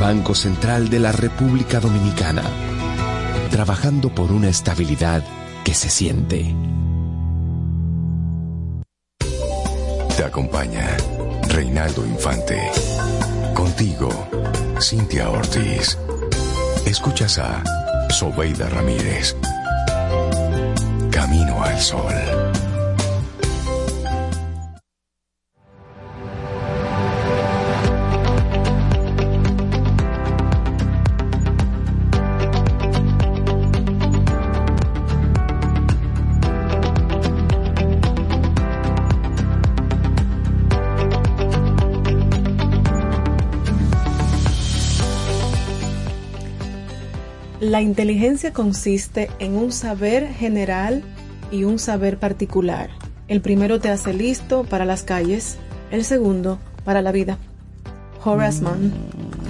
Banco Central de la República Dominicana. Trabajando por una estabilidad que se siente. Te acompaña Reinaldo Infante. Contigo, Cintia Ortiz. Escuchas a Sobeida Ramírez. Camino al Sol. La inteligencia consiste en un saber general y un saber particular. El primero te hace listo para las calles, el segundo para la vida. Horace Mann.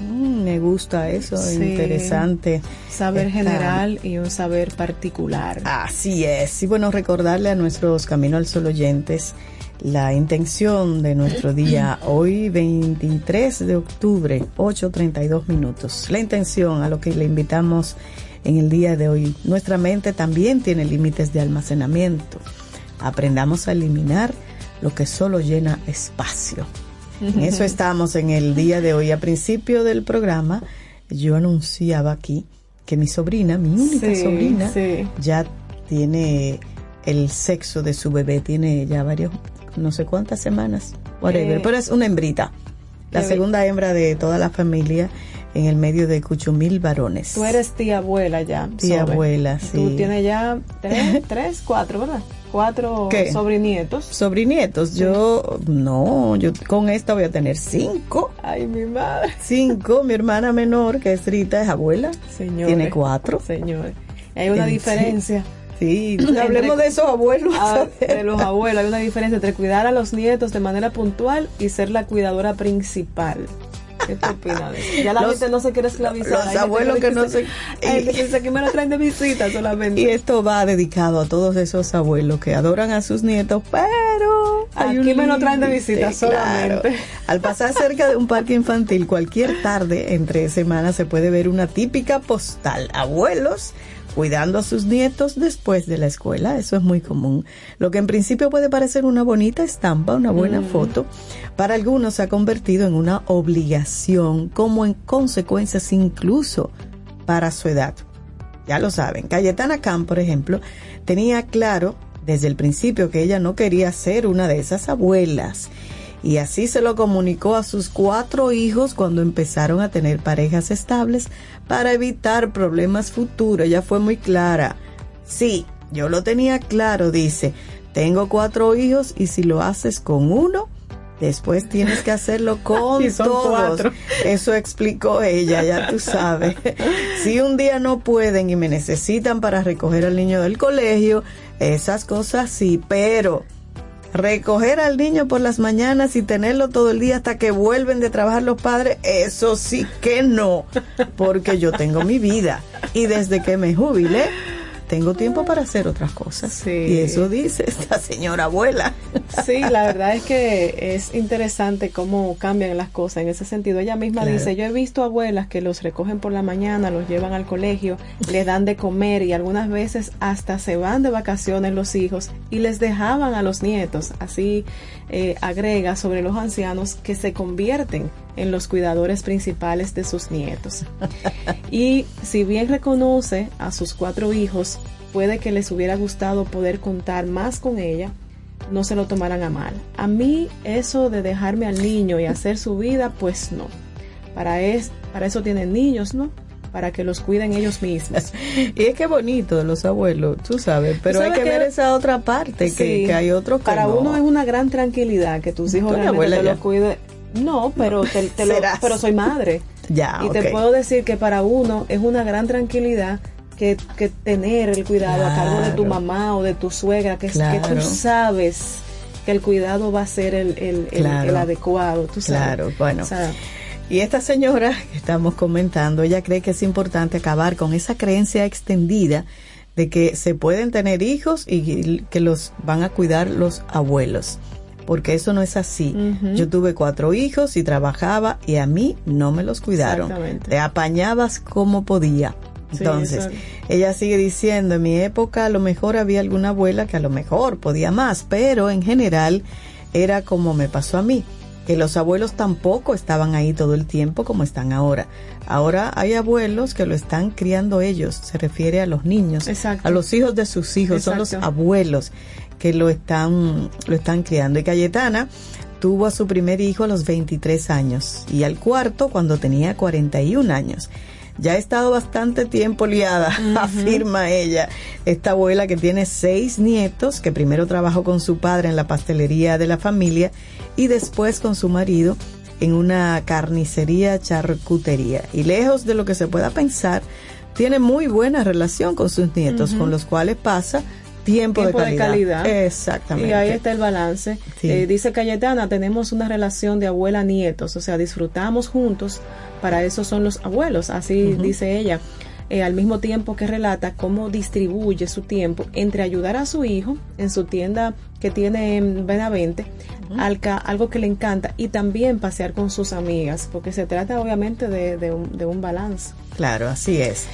Mm, me gusta eso, Sí. interesante. Saber Está- general y un saber particular. Así es. Y bueno, recordarle a nuestros Camino al Sol oyentes la intención de nuestro día hoy 23 de octubre, 8.32 minutos. La intención a lo que le invitamos en el día de hoy. Nuestra mente también tiene límites de almacenamiento. Aprendamos a eliminar lo que solo llena espacio. En eso estamos en el día de hoy. A principio del programa, yo anunciaba aquí que mi sobrina, mi única Sí, sobrina, sí. ya tiene el sexo de su bebé, tiene ya varios, no sé cuántas semanas, whatever, Eh, pero es una hembrita. La segunda hembra de toda la familia en el medio de cuchumil varones. Tú eres tía abuela ya. Tía abuela, Tú sí. tienes ya tres, tres, cuatro, ¿verdad? Cuatro ¿Qué? sobrinietos. Sobrinietos, yo no, yo con esta voy a tener cinco. Ay, mi madre. Cinco, mi hermana menor, que es Rita, es abuela. Señores. Tiene cuatro. Señores. Hay una Sí. diferencia. Sí, Entre- hablemos de esos abuelos. Ah, de los abuelos, hay una diferencia entre cuidar a los nietos de manera puntual y ser la cuidadora principal. ¿Qué te opinas? Ya la Los- gente no se quiere esclavizar. los abuelos que no se- que dice que me lo traen de visita solamente. Y esto va dedicado a todos esos abuelos que adoran a sus nietos, pero Aquí un me lo traen de visita solamente. claro. Al pasar cerca de un parque infantil, cualquier tarde entre semanas se puede ver una típica postal. Abuelos cuidando a sus nietos después de la escuela, eso es muy común. Lo que en principio puede parecer una bonita estampa, una buena Mm. foto, para algunos se ha convertido en una obligación, como en consecuencias incluso para su edad. Ya lo saben, Cayetana Khan, por ejemplo, tenía claro desde el principio que ella no quería ser una de esas abuelas. Y así se lo comunicó a sus cuatro hijos cuando empezaron a tener parejas estables para evitar problemas futuros. Ella fue muy clara. Sí, yo lo tenía claro, dice. Tengo cuatro hijos y si lo haces con uno, después tienes que hacerlo con todos. cuatro. Eso explicó ella, ya tú sabes. Si un día no pueden y me necesitan para recoger al niño del colegio, esas cosas sí, pero recoger al niño por las mañanas y tenerlo todo el día hasta que vuelven de trabajar los padres, eso sí que no, porque yo tengo mi vida. Y desde que me jubilé tengo tiempo para hacer otras cosas. Y eso dice esta señora abuela. Sí, la verdad es que es interesante cómo cambian las cosas en ese sentido. Ella misma Claro. dice, yo he visto abuelas que los recogen por la mañana, los llevan al colegio, les dan de comer y algunas veces hasta se van de vacaciones los hijos y les dejaban a los nietos. Así eh, agrega sobre los ancianos que se convierten en los cuidadores principales de sus nietos. Y si bien reconoce a sus cuatro hijos, puede que les hubiera gustado poder contar más con ella, no se lo tomaran a mal. A mí eso de dejarme al niño y hacer su vida, pues no. Para, es, para eso tienen niños, ¿no? Para que los cuiden ellos mismos. Y es que bonito los abuelos, tú sabes, pero hay ¿Sabes que ver esa otra parte, que, Sí. que hay otros que Para no. uno es una gran tranquilidad que tus hijos realmente te los cuiden. No, pero te, te lo- pero soy madre. Ya, y te puedo decir que para uno es una gran tranquilidad que, que tener el cuidado a cargo de tu mamá o de tu suegra, que, es- que tú sabes que el cuidado va a ser el, el- el- Claro. el adecuado. Tú sabes. Claro, bueno. O sea, Y esta señora que estamos comentando, ella cree que es importante acabar con esa creencia extendida de que se pueden tener hijos y que los van a cuidar los abuelos. Porque eso no es así. Yo tuve cuatro hijos y trabajaba y a mí no me los cuidaron. Te apañabas como podía. Entonces, ella sigue diciendo, en mi época a lo mejor había alguna abuela que a lo mejor podía más, pero en general era como me pasó a mí, que los abuelos tampoco estaban ahí todo el tiempo como están ahora. Ahora hay abuelos que lo están criando ellos, se refiere a los niños, Exacto. a los hijos de sus hijos, son los abuelos que lo están, lo están criando. Y Cayetana tuvo a su primer hijo a los 23 años y al cuarto cuando tenía 41 años. Ya ha estado bastante tiempo liada, afirma ella, esta abuela que tiene seis nietos, que primero trabajó con su padre en la pastelería de la familia y después con su marido en una carnicería charcutería. Y lejos de lo que se pueda pensar, tiene muy buena relación con sus nietos, con los cuales pasa tiempo, Tiempo de calidad. Exactamente. Y ahí está el balance. Sí. Eh, dice Cayetana, tenemos una relación de abuela-nietos, o sea, disfrutamos juntos, para eso son los abuelos, así dice ella. Eh, al mismo tiempo que relata cómo distribuye su tiempo entre ayudar a su hijo en su tienda que tiene en Benavente, alca- algo que le encanta, y también pasear con sus amigas, porque se trata obviamente de, de un, de un balance. Claro, así es.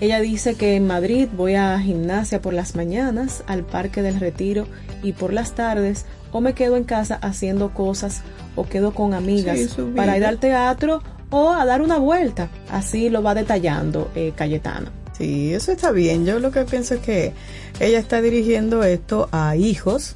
Ella dice que en Madrid voy a gimnasia por las mañanas, al Parque del Retiro y por las tardes, o me quedo en casa haciendo cosas o quedo con amigas Sí, para ir al teatro o a dar una vuelta. Así lo va detallando eh, Cayetana. Sí, eso está bien. Yo lo que pienso es que ella está dirigiendo esto a hijos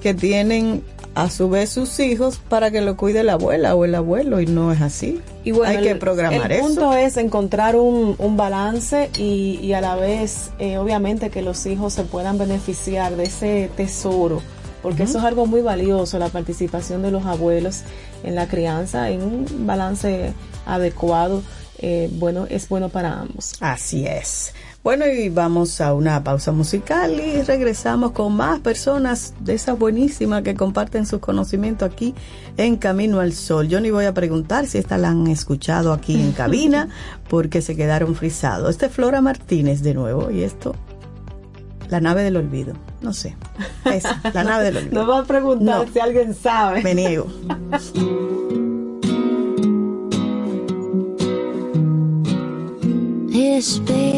que tienen a su vez sus hijos para que lo cuide la abuela o el abuelo y no es así. Y bueno, Hay que el- programar el eso. punto es encontrar un, un balance y, y a la vez, eh, obviamente, que los hijos se puedan beneficiar de ese tesoro, porque eso es algo muy valioso, la participación de los abuelos en la crianza, en un balance adecuado, eh, bueno, es bueno para ambos. Así es. Bueno, y vamos a una pausa musical y regresamos con más personas de esas buenísimas que comparten sus conocimientos aquí en Camino al Sol. Yo ni voy a preguntar si esta la han escuchado aquí en cabina porque se quedaron frisados. Este es Flora Martínez de nuevo y esto, la nave del olvido. No sé. Esa, la nave del olvido. No va a preguntar No. si alguien sabe. Me niego. Espera,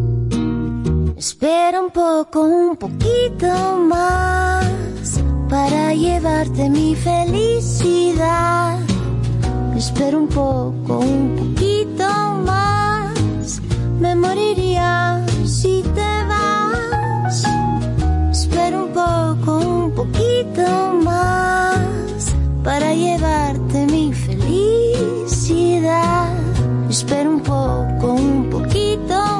Espera un poco, un poquito más para llevarte mi felicidad. Espera un poco, un poquito más. Me moriría si te vas. Espera un poco, un poquito más para llevarte mi felicidad. Espera un poco, un poquito más.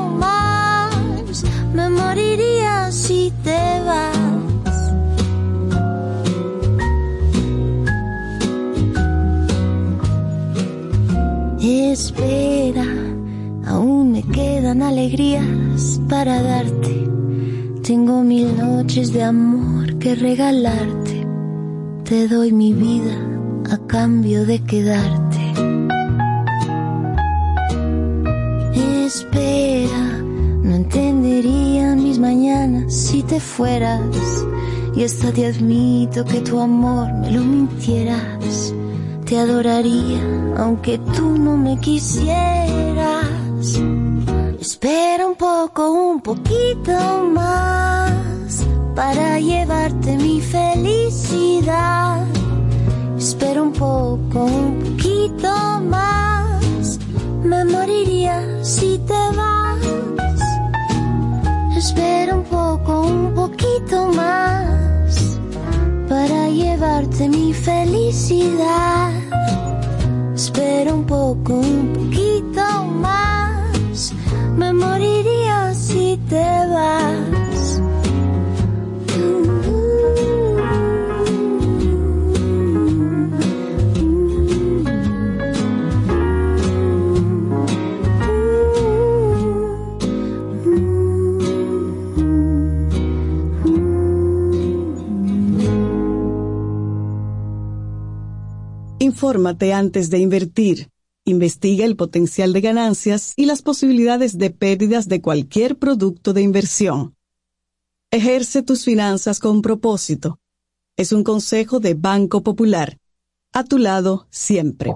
Espera, aún me quedan alegrías para darte. Tengo mil noches de amor que regalarte. Te doy mi vida a cambio de quedarte. Espera, no entenderían mis mañanas si te fueras. Y hasta te admito que tu amor me lo mintieras. Te adoraría aunque tú no me quisieras. Espera un poco, un poquito más para llevarte mi felicidad. Espera un poco, un poquito más. Me moriría si te vas. Espera un poco, un poquito más para llevarte mi felicidad. Espera un poco, un poquito más. Me moriría si te vas. Infórmate antes de invertir. Investiga el potencial de ganancias y las posibilidades de pérdidas de cualquier producto de inversión. Ejerce tus finanzas con propósito. Es un consejo de Banco Popular. A tu lado siempre.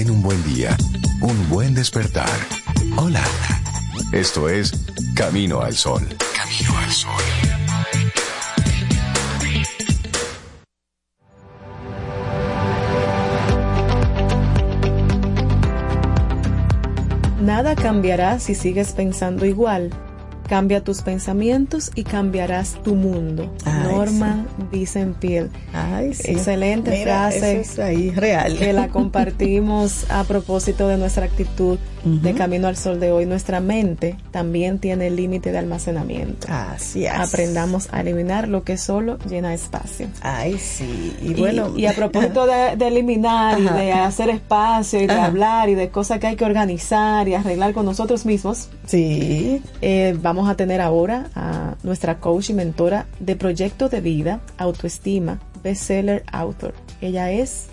Ten un buen día, un buen despertar. Hola. Esto es Camino al Sol. Camino al Sol. Nada cambiará si sigues pensando igual. Cambia tus pensamientos y cambiarás tu mundo. Ay, Norma Piel. Ay, sí. Excelente Mira, frase. eso es ahí, real. Que la compartimos a propósito de nuestra actitud de Camino al Sol de hoy. Nuestra mente también tiene el límite de almacenamiento. Así es. Aprendamos a eliminar lo que solo llena espacio. Ay, sí. Y Y, bueno. y a propósito de, de eliminar Ajá. y de hacer espacio y de Ajá. hablar y de cosas que hay que organizar y arreglar con nosotros mismos, Sí. eh, vamos a tener ahora a nuestra coach y mentora de proyecto de vida, autoestima, bestseller author. Ella es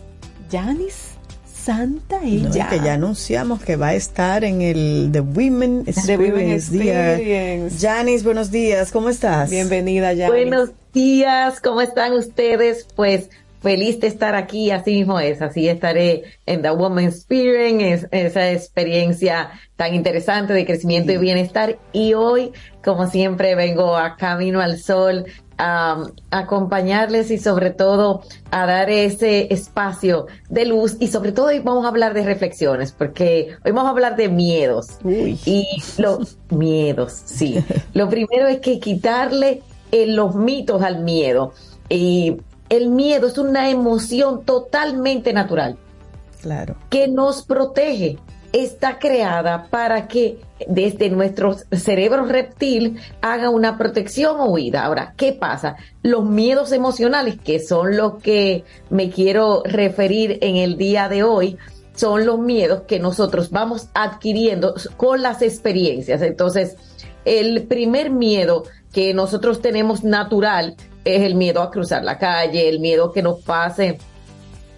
Janice Santa No, y ella. que ya anunciamos que va a estar en el The Women. Experience. Janice, buenos días, ¿cómo estás? Bienvenida, Janice. Buenos días, ¿cómo están ustedes? Pues feliz de estar aquí, así mismo es, así estaré en The Woman Experience, es- esa experiencia tan interesante de crecimiento y bienestar. Y hoy, como siempre, vengo a Camino al Sol a acompañarles y sobre todo a dar ese espacio de luz. Y sobre todo hoy vamos a hablar de reflexiones porque hoy vamos a hablar de miedos. Y los miedos, sí. Lo primero es que quitarle eh, los mitos al miedo. Y el miedo es una emoción totalmente natural Claro. que nos protege. Está creada para que desde nuestro cerebro reptil haga una protección o huida. Ahora, ¿qué pasa? Los miedos emocionales, que son los que me quiero referir en el día de hoy, son los miedos que nosotros vamos adquiriendo con las experiencias. Entonces, el primer miedo que nosotros tenemos natural es el miedo a cruzar la calle, el miedo que nos pase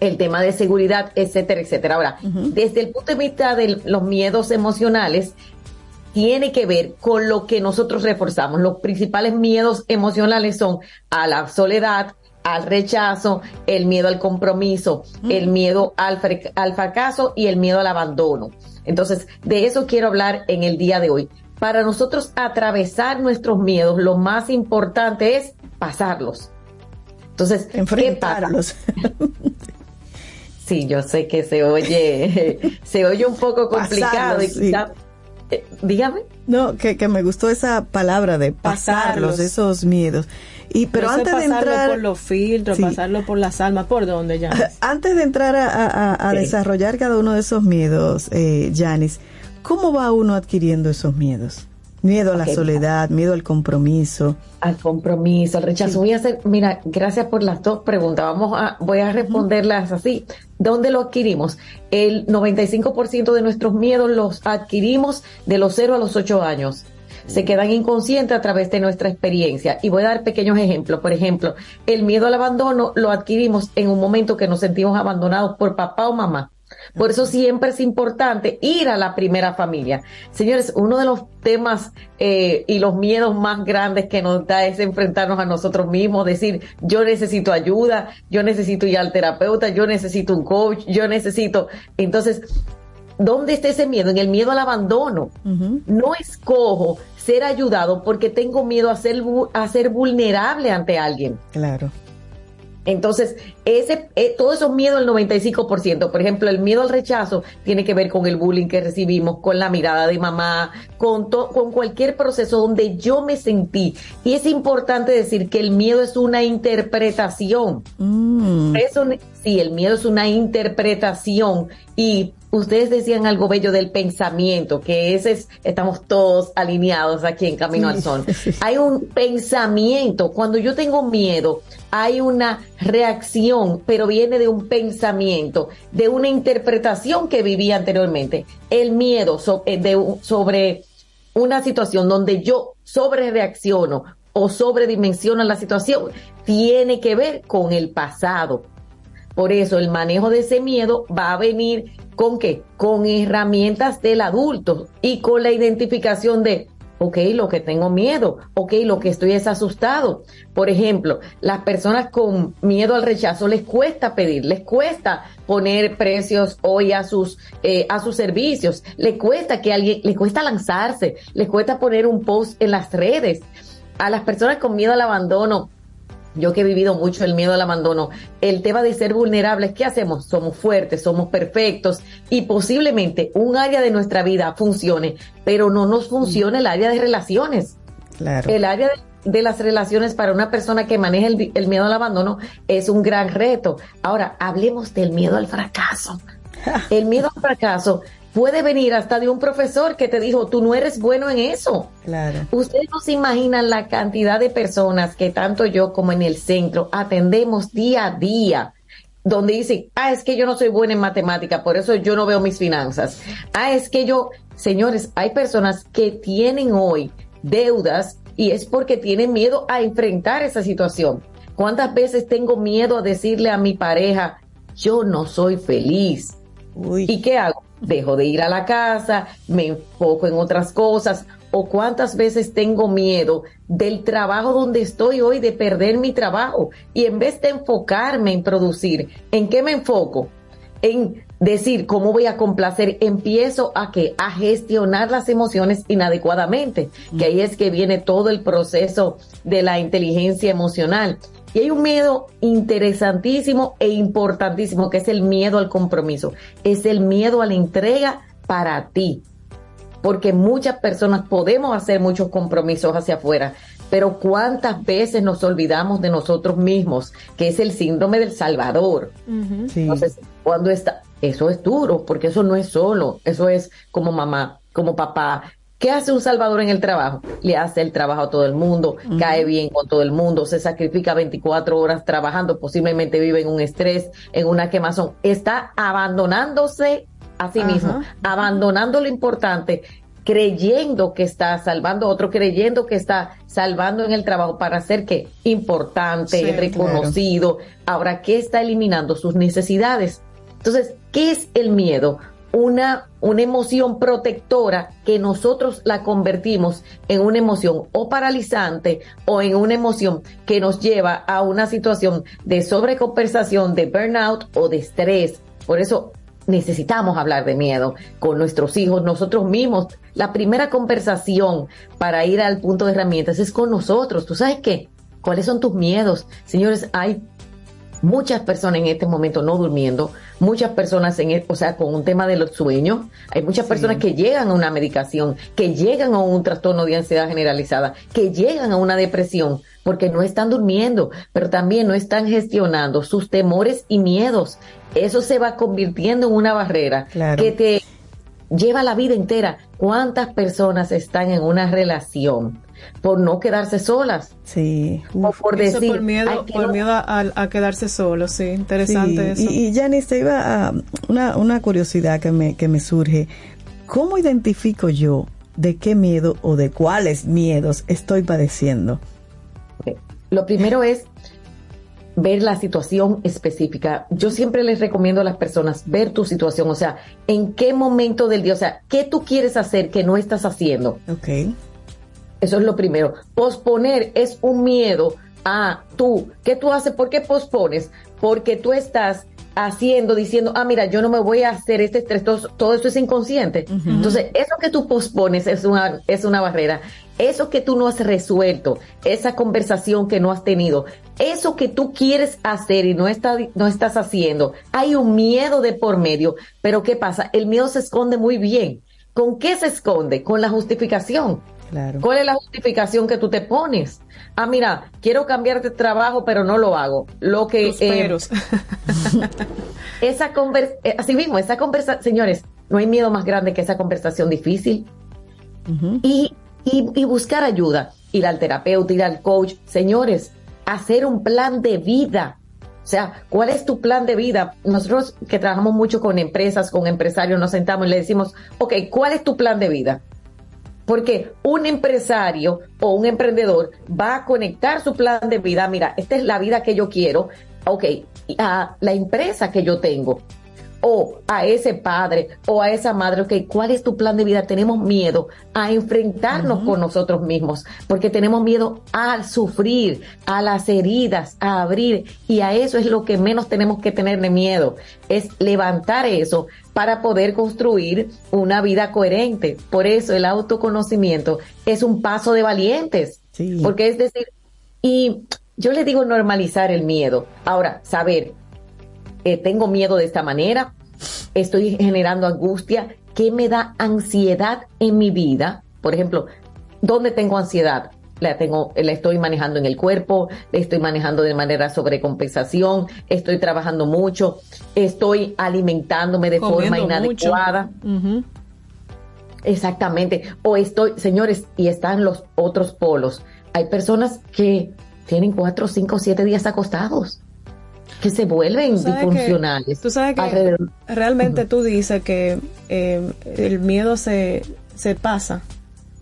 el tema de seguridad, etcétera, etcétera. Ahora, desde el punto de vista de los miedos emocionales, tiene que ver con lo que nosotros reforzamos. Los principales miedos emocionales son a la soledad, al rechazo, el miedo al compromiso, el miedo al, al fracaso y el miedo al abandono. Entonces, de eso quiero hablar en el día de hoy. Para nosotros atravesar nuestros miedos, lo más importante es pasarlos. Entonces, enfrentarlos. Sí, yo sé que se oye, se oye un poco complicado. y sí. eh, dígame. No, que, que me gustó esa palabra de pasarlos, Pasarlos. esos miedos. Y pero No sé antes de pasarlo entrar por los filtros, Sí. pasarlo por las almas, ¿por dónde, Janice? Antes de entrar a, a- a- a Sí. desarrollar cada uno de esos miedos, eh, Janice, ¿cómo va uno adquiriendo esos miedos? Miedo a la soledad, miedo al compromiso. Al compromiso, al rechazo. Voy a hacer, mira, gracias por las dos preguntas. Vamos a, voy a responderlas así. ¿Dónde lo adquirimos? El 95% de nuestros miedos los adquirimos de los 0 a los 8 años. Se quedan inconscientes a través de nuestra experiencia. Y voy a dar pequeños ejemplos. Por ejemplo, el miedo al abandono lo adquirimos en un momento que nos sentimos abandonados por papá o mamá. Por eso siempre es importante ir a la primera familia. Señores, uno de los temas eh, y los miedos más grandes que nos da es enfrentarnos a nosotros mismos, decir, yo necesito ayuda, yo necesito ir al terapeuta, yo necesito un coach, yo necesito... Entonces, ¿dónde está ese miedo? En el miedo al abandono. No escojo ser ayudado porque tengo miedo a ser, vu- a ser vulnerable ante alguien. Claro. Entonces, ese, eh, todo esos miedos, el 95%, por ejemplo, el miedo al rechazo tiene que ver con el bullying que recibimos, con la mirada de mamá, con, to- con cualquier proceso donde yo me sentí. Y es importante decir que el miedo es una interpretación. Eso, ne- sí, el miedo es una interpretación y ustedes decían algo bello del pensamiento, que ese es, estamos todos alineados aquí en Camino al Sol. Hay un pensamiento, cuando yo tengo miedo, hay una reacción pero viene de un pensamiento, de una interpretación que vivía anteriormente. El miedo eh, sobre una situación donde yo sobre reacciono o sobredimensiono la situación tiene que ver con el pasado. Por eso el manejo de ese miedo va a venir con qué? Con herramientas del adulto y con la identificación de, ok, lo que tengo miedo, ok, lo que estoy es asustado. Por ejemplo, las personas con miedo al rechazo les cuesta pedir, les cuesta poner precios hoy a sus, eh, a sus servicios, les cuesta que alguien, les cuesta lanzarse, les cuesta poner un post en las redes. A las personas con miedo al abandono, yo que he vivido mucho el miedo al abandono, el tema de ser vulnerables, ¿qué hacemos? Somos fuertes, somos perfectos y posiblemente un área de nuestra vida funcione, pero no nos funciona el área de relaciones. Claro. El área de, de las relaciones para una persona que maneja el miedo al abandono es un gran reto. Ahora, hablemos del miedo al fracaso. El miedo al fracaso puede venir hasta de un profesor que te dijo, tú no eres bueno en eso. Claro. Ustedes no se imaginan la cantidad de personas que tanto yo como en el centro atendemos día a día, donde dicen, ah, es que yo no soy buena en matemática, por eso yo no veo mis finanzas. Ah, es que yo, señores, hay personas que tienen hoy deudas y es porque tienen miedo a enfrentar esa situación. ¿Cuántas veces tengo miedo a decirle a mi pareja, yo no soy feliz? ¿Y qué hago? Dejo de ir a la casa, me enfoco en otras cosas. ¿O cuántas veces tengo miedo del trabajo donde estoy hoy, de perder mi trabajo? Y en vez de enfocarme en producir, ¿en qué me enfoco? En decir cómo voy a complacer, empiezo a que a gestionar las emociones inadecuadamente, que ahí es que viene todo el proceso de la inteligencia emocional. Y hay un miedo interesantísimo e importantísimo que es el miedo al compromiso, es el miedo a la entrega para ti. Porque muchas personas podemos hacer muchos compromisos hacia afuera, pero cuántas veces nos olvidamos de nosotros mismos, que es el síndrome del Salvador. Entonces, cuando está, eso es duro, porque eso no es solo, eso es como mamá, como papá. ¿Qué hace un salvador en el trabajo? Le hace el trabajo a todo el mundo, cae bien con todo el mundo, se sacrifica 24 horas trabajando, posiblemente vive en un estrés, en una quemazón. Está abandonándose a sí mismo, abandonando lo importante, creyendo que está salvando a otro, creyendo que está salvando en el trabajo para ser que importante, Sí, reconocido. Ahora, ¿qué está eliminando? Sus necesidades. Entonces, ¿qué es el miedo? Una, una emoción protectora que nosotros la convertimos en una emoción o paralizante o en una emoción que nos lleva a una situación de sobrecompensación, de burnout o de estrés. Por eso necesitamos hablar de miedo con nuestros hijos, nosotros mismos. La primera conversación para ir al punto de herramientas es con nosotros. ¿Tú sabes qué? ¿Cuáles son tus miedos? Señores, hay muchas personas en este momento no durmiendo, muchas personas en, el- o sea, con un tema de los sueños, hay muchas personas que llegan a una medicación, que llegan a un trastorno de ansiedad generalizada, que llegan a una depresión porque no están durmiendo, pero también no están gestionando sus temores y miedos. Eso se va convirtiendo en una barrera Claro. que te lleva la vida entera. ¿Cuántas personas están en una relación por no quedarse solas? Sí. O por decir, por miedo, "Ay, que por no- miedo a, a quedarse solo, sí, interesante Sí, eso. Y, y Janice, te iba a una, una curiosidad que me, que me surge. ¿Cómo identifico yo de qué miedo o de cuáles miedos estoy padeciendo? Lo primero es ver la situación específica. Yo siempre les recomiendo a las personas ver tu situación, o sea, en qué momento del día, o sea, qué tú quieres hacer que no estás haciendo. Ok. Eso es lo primero. Posponer es un miedo a tú. ¿Qué tú haces? ¿Por qué pospones? Porque tú estás haciendo, diciendo, ah, mira, yo no me voy a hacer este estrés, todo, todo eso es inconsciente. Entonces, eso que tú pospones es una, es una barrera. Eso que tú no has resuelto, esa conversación que no has tenido, eso que tú quieres hacer y no, está, no estás haciendo, hay un miedo de por medio. Pero ¿qué pasa? El miedo se esconde muy bien. ¿Con qué se esconde? Con la justificación. Claro. ¿Cuál es la justificación que tú te pones? Ah, mira, quiero cambiar de trabajo, pero no lo hago. Lo que Tus eh, esa conversación, así mismo, esa conversación, señores, no hay miedo más grande que esa conversación difícil. y, y, y buscar ayuda, ir al terapeuta, ir al coach, señores, hacer un plan de vida. O sea, ¿cuál es tu plan de vida? Nosotros que trabajamos mucho con empresas, con empresarios, nos sentamos y le decimos, ok, ¿cuál es tu plan de vida? Porque un empresario o un emprendedor va a conectar su plan de vida. Mira, esta es la vida que yo quiero. Ok, a la empresa que yo tengo o a ese padre o a esa madre, ok, ¿cuál es tu plan de vida? Tenemos miedo a enfrentarnos con nosotros mismos, porque tenemos miedo a sufrir, a las heridas, a abrir, y a eso es lo que menos tenemos que tenerle miedo, es levantar eso para poder construir una vida coherente. Por eso el autoconocimiento es un paso de valientes, porque es decir, y yo le digo normalizar el miedo. Ahora, saber eh, tengo miedo de esta manera, estoy generando angustia, ¿qué me da ansiedad en mi vida? Por ejemplo, ¿dónde tengo ansiedad? La tengo, la estoy manejando en el cuerpo, la estoy manejando de manera sobrecompensación, estoy trabajando mucho, estoy alimentándome de forma inadecuada. Exactamente. O estoy, señores, y están los otros polos. Hay personas que tienen cuatro, cinco, siete días acostados que se vuelven disfuncionales. tú sabes que realmente tú dices que eh, el miedo se, se pasa,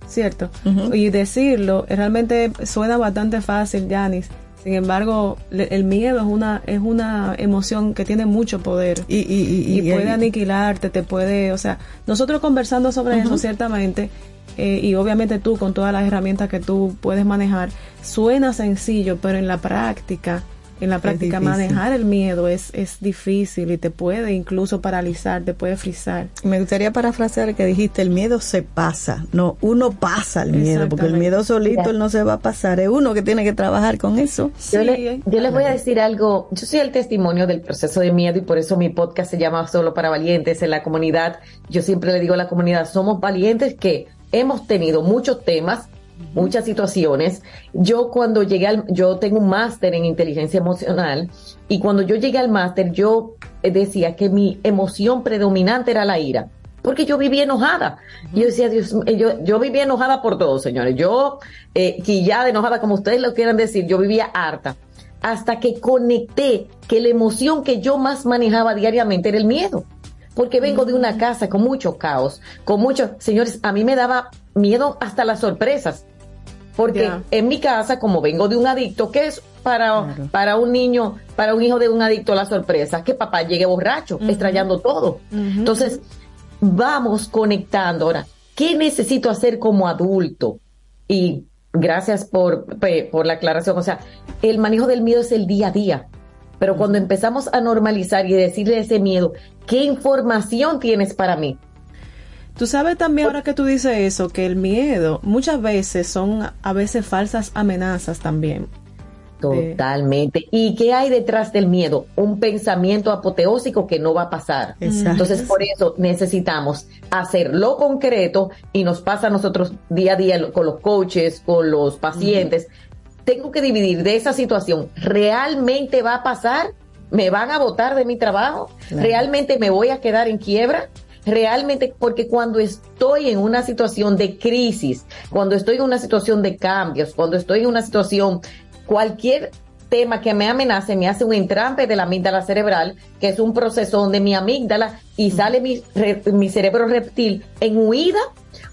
¿cierto? Y decirlo realmente suena bastante fácil, Janis. Sin embargo, el miedo es una es una emoción que tiene mucho poder y, y, puede aniquilarte, te puede, o sea, nosotros conversando sobre eso ciertamente eh, y obviamente tú con todas las herramientas que tú puedes manejar, suena sencillo, pero en la práctica en la práctica manejar el miedo es, es difícil y te puede incluso paralizar, te puede frizar. Me gustaría parafrasear que dijiste, el miedo se pasa, no, uno pasa el miedo, porque el miedo solito él no se va a pasar, es uno que tiene que trabajar con eso. Yo, le, yo les voy a decir algo, yo soy el testimonio del proceso de miedo y por eso mi podcast se llama Solo para Valientes en la comunidad. Yo siempre le digo a la comunidad, somos valientes que hemos tenido muchos temas muchas situaciones. Yo cuando llegué al, yo tengo un máster en inteligencia emocional y cuando yo llegué al máster yo decía que mi emoción predominante era la ira. Porque yo vivía enojada. Yo decía, Dios, yo, yo vivía enojada por todo, señores. Yo, eh, quillada, enojada, como ustedes lo quieran decir, yo vivía harta. Hasta que conecté que la emoción que yo más manejaba diariamente era el miedo porque vengo de una casa con mucho caos, con muchos, señores, a mí me daba miedo hasta las sorpresas. Porque en mi casa, como vengo de un adicto, ¿qué es para, para un niño, para un hijo de un adicto la sorpresa? Que papá llegue borracho, extrañando todo. Entonces, vamos conectando. Ahora, ¿qué necesito hacer como adulto? Y gracias por, por la aclaración. O sea, el manejo del miedo es el día a día. Pero cuando empezamos a normalizar y decirle ese miedo, ¿qué información tienes para mí? Tú sabes también ahora que tú dices eso, que el miedo muchas veces son a veces falsas amenazas también. Totalmente. ¿Y qué hay detrás del miedo? Un pensamiento apoteósico que no va a pasar. Entonces, por eso necesitamos hacerlo concreto y nos pasa a nosotros día a día con los coaches, con los pacientes tengo que dividir de esa situación. ¿Realmente va a pasar? ¿Me van a votar de mi trabajo? ¿Realmente me voy a quedar en quiebra? Realmente, porque cuando estoy en una situación de crisis, cuando estoy en una situación de cambios, cuando estoy en una situación, cualquier tema que me amenace me hace un entrampe de la amígdala cerebral, que es un proceso donde mi amígdala y sale mi, mi cerebro reptil en huida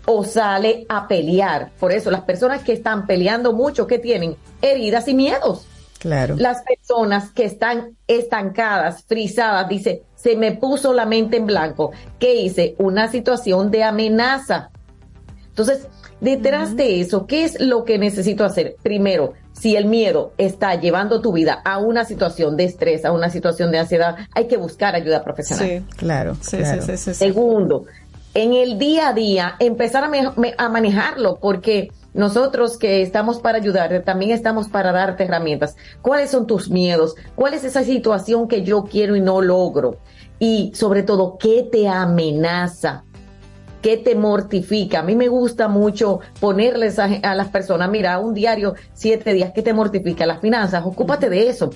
o sale a pelear. Por eso las personas que están peleando mucho, que tienen heridas y miedos. Claro. Las personas que están estancadas, frisadas, dice, se me puso la mente en blanco. ¿Qué hice? Una situación de amenaza. Entonces, detrás de eso, ¿qué es lo que necesito hacer? Primero, si el miedo está llevando tu vida a una situación de estrés, a una situación de ansiedad, hay que buscar ayuda profesional. Sí, claro. Sí, Sí, sí, Segundo, en el día a día empezar a, manejarlo, porque nosotros que estamos para ayudarte, también estamos para darte herramientas. ¿Cuáles son tus miedos? ¿Cuál es esa situación que yo quiero y no logro? Y sobre todo, ¿qué te amenaza? ¿Qué te mortifica? A mí me gusta mucho ponerles a, a las personas, mira, un diario, siete días, ¿qué te mortifica? Las finanzas, ocúpate de eso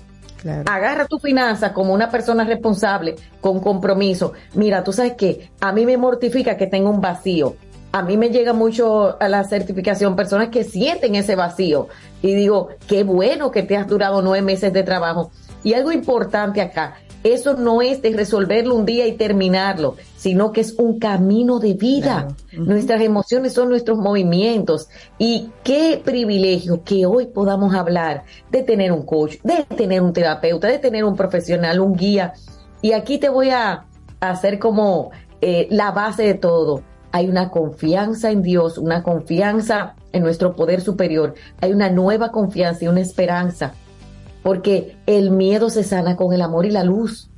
Agarra tu finanza como una persona responsable, con compromiso. Mira, tú sabes que a mí me mortifica que tenga un vacío. A mí me llega mucho a la certificación personas que sienten ese vacío. Y digo, qué bueno que te has durado nueve meses de trabajo. Y algo importante acá, eso no es de resolverlo un día y terminarlo, sino que es un camino de vida. Nuestras emociones son nuestros movimientos. Y qué privilegio que hoy podamos hablar de tener un coach, de tener un terapeuta, de tener un profesional, un guía. Y aquí te voy a hacer como eh, la base de todo. Hay una confianza en Dios, una confianza en nuestro poder superior. Hay una nueva confianza y una esperanza porque el miedo se sana con el amor y la luz.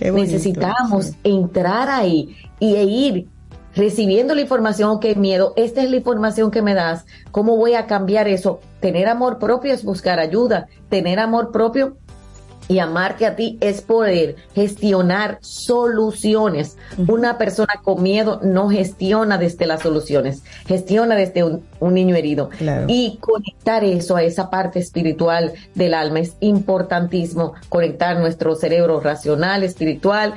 Necesitamos entrar ahí y e ir recibiendo la información, que miedo, esta es la información que me das, ¿cómo voy a cambiar eso? Tener amor propio es buscar ayuda, tener amor propio y amarte a ti es poder gestionar soluciones. Una persona con miedo no gestiona desde las soluciones, gestiona desde un, niño herido. Y conectar eso a esa parte espiritual del alma es importantísimo, conectar nuestro cerebro racional, espiritual,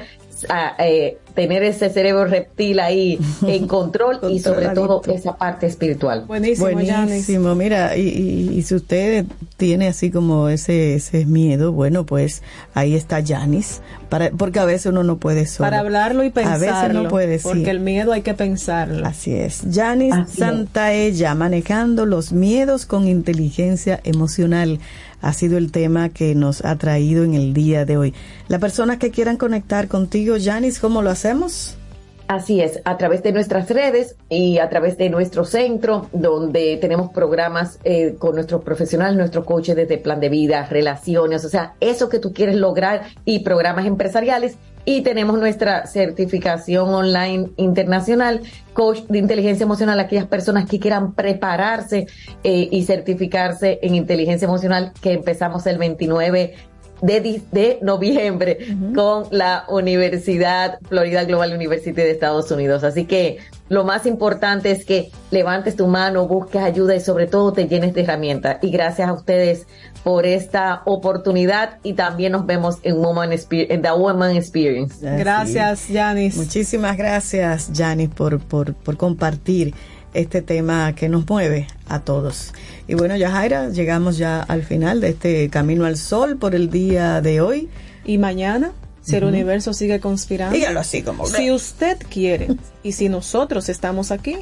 a, eh, tener ese cerebro reptil ahí en control y sobre todo esa parte espiritual. Buenísimo, Buenísimo. Mira, y, si usted tiene así como ese, ese miedo, bueno, pues ahí está Janis, para, porque a veces uno no puede solo. Para hablarlo y pensarlo. A veces no puede, Porque el miedo hay que pensarlo. Así es. Janis Santaella, manejando los miedos con inteligencia emocional ha sido el tema que nos ha traído en el día de hoy. Las personas que quieran conectar contigo, Janis, ¿cómo lo hacemos? Así es, a través de nuestras redes y a través de nuestro centro, donde tenemos programas eh, con nuestros profesionales, nuestros coaches desde plan de vida, relaciones, o sea, eso que tú quieres lograr y programas empresariales. Y tenemos nuestra certificación online internacional, coach de inteligencia emocional, aquellas personas que quieran prepararse eh, y certificarse en inteligencia emocional, que empezamos el 29 de, de noviembre con la Universidad Florida Global University de Estados Unidos. Así que lo más importante es que levantes tu mano, busques ayuda y sobre todo te llenes de herramientas. Y gracias a ustedes por esta oportunidad y también nos vemos en, Woman en The Woman Experience. Gracias, Janis. Muchísimas gracias, Janis, por, por, por compartir este tema que nos mueve a todos. Y bueno, Yajaira, llegamos ya al final de este Camino al Sol por el día de hoy. Y mañana, si el universo sigue conspirando. Dígalo así como. Si usted quiere y si nosotros estamos aquí,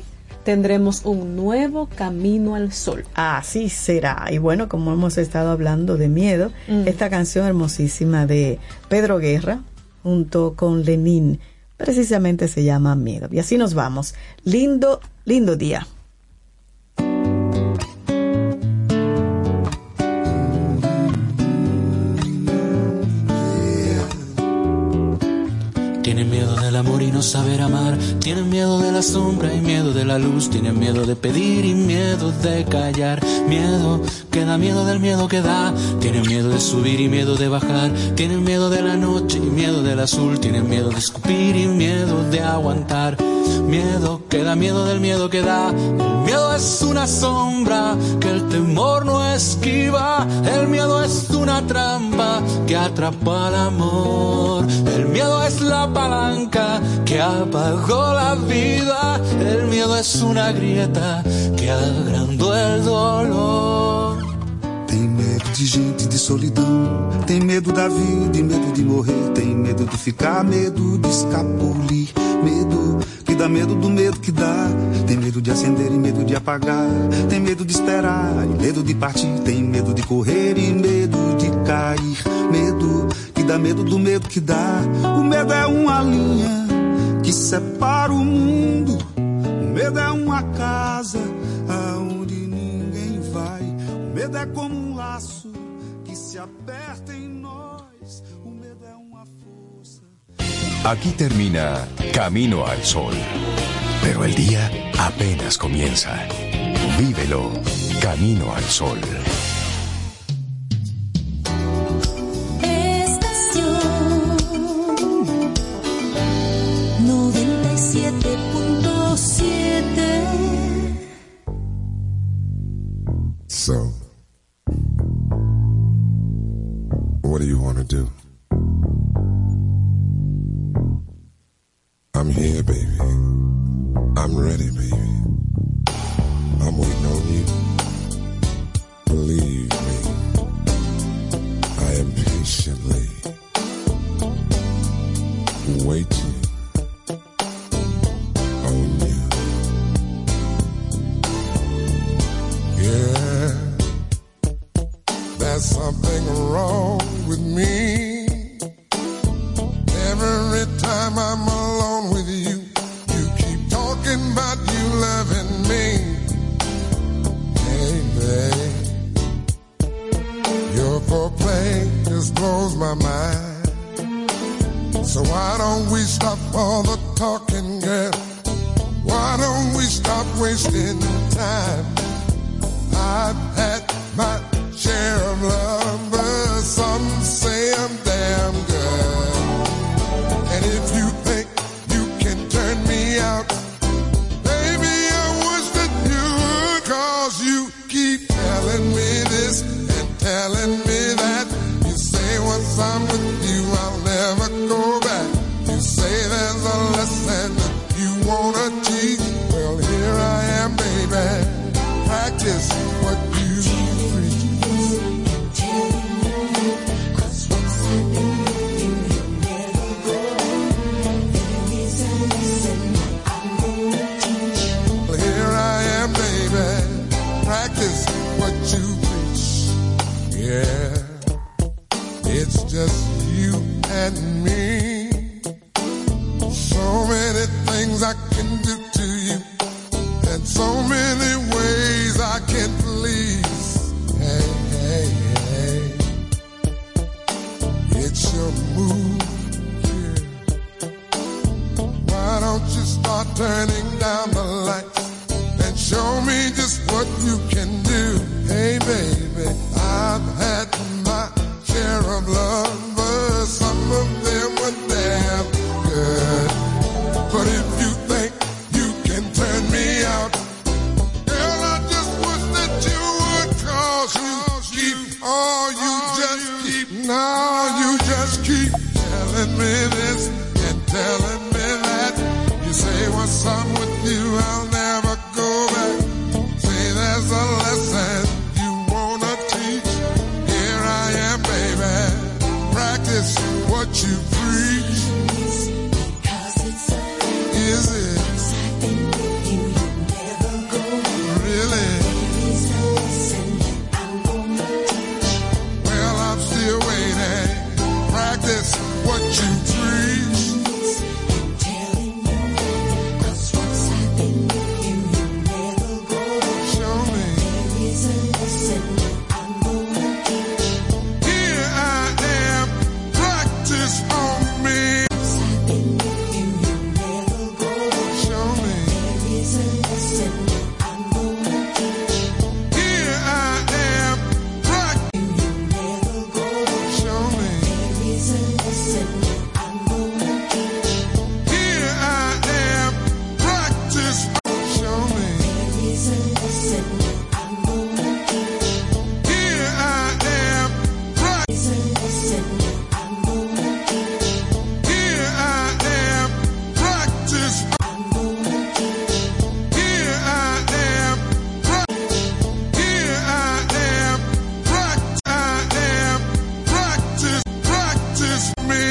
tendremos un nuevo camino al sol. Así será. Y bueno, como hemos estado hablando de miedo, mm. esta canción hermosísima de Pedro Guerra junto con Lenin precisamente se llama Miedo. Y así nos vamos. Lindo Lindo día. Tienen miedo del amor y no saber amar. Tienen miedo de la sombra y miedo de la luz. Tienen miedo de pedir y miedo de callar. Miedo que da miedo del miedo que da. Tienen miedo de subir y miedo de bajar. Tienen miedo de la noche y miedo del azul. Tienen miedo de escupir y miedo de aguantar. Miedo que da miedo del miedo que da. El miedo es una sombra que el temor no esquiva. El miedo es una trampa que atrapa al amor. El miedo es la palanca que apagó la vida. El miedo es una grieta que agrandó el dolor. Tem medo de gente, de solidão. Tem medo da vida e medo de morrer. Tem medo de ficar, medo de escapulir. Medo que dá medo do medo que dá. Tem medo de acender e medo de apagar. Tem medo de esperar e medo de partir. Tem medo de correr e medo de cair. Medo dá medo do medo que dá. O medo é uma linha que separa o mundo. O medo é uma casa aonde ninguém vai. O medo é como um laço que se aperta em nós. O medo é uma força. Aquí termina Camino al Sol. Pero el día apenas comienza. Vívelo Camino al Sol. So, what do you want to do? I'm here, baby. I'm ready, baby. I'm waiting on you.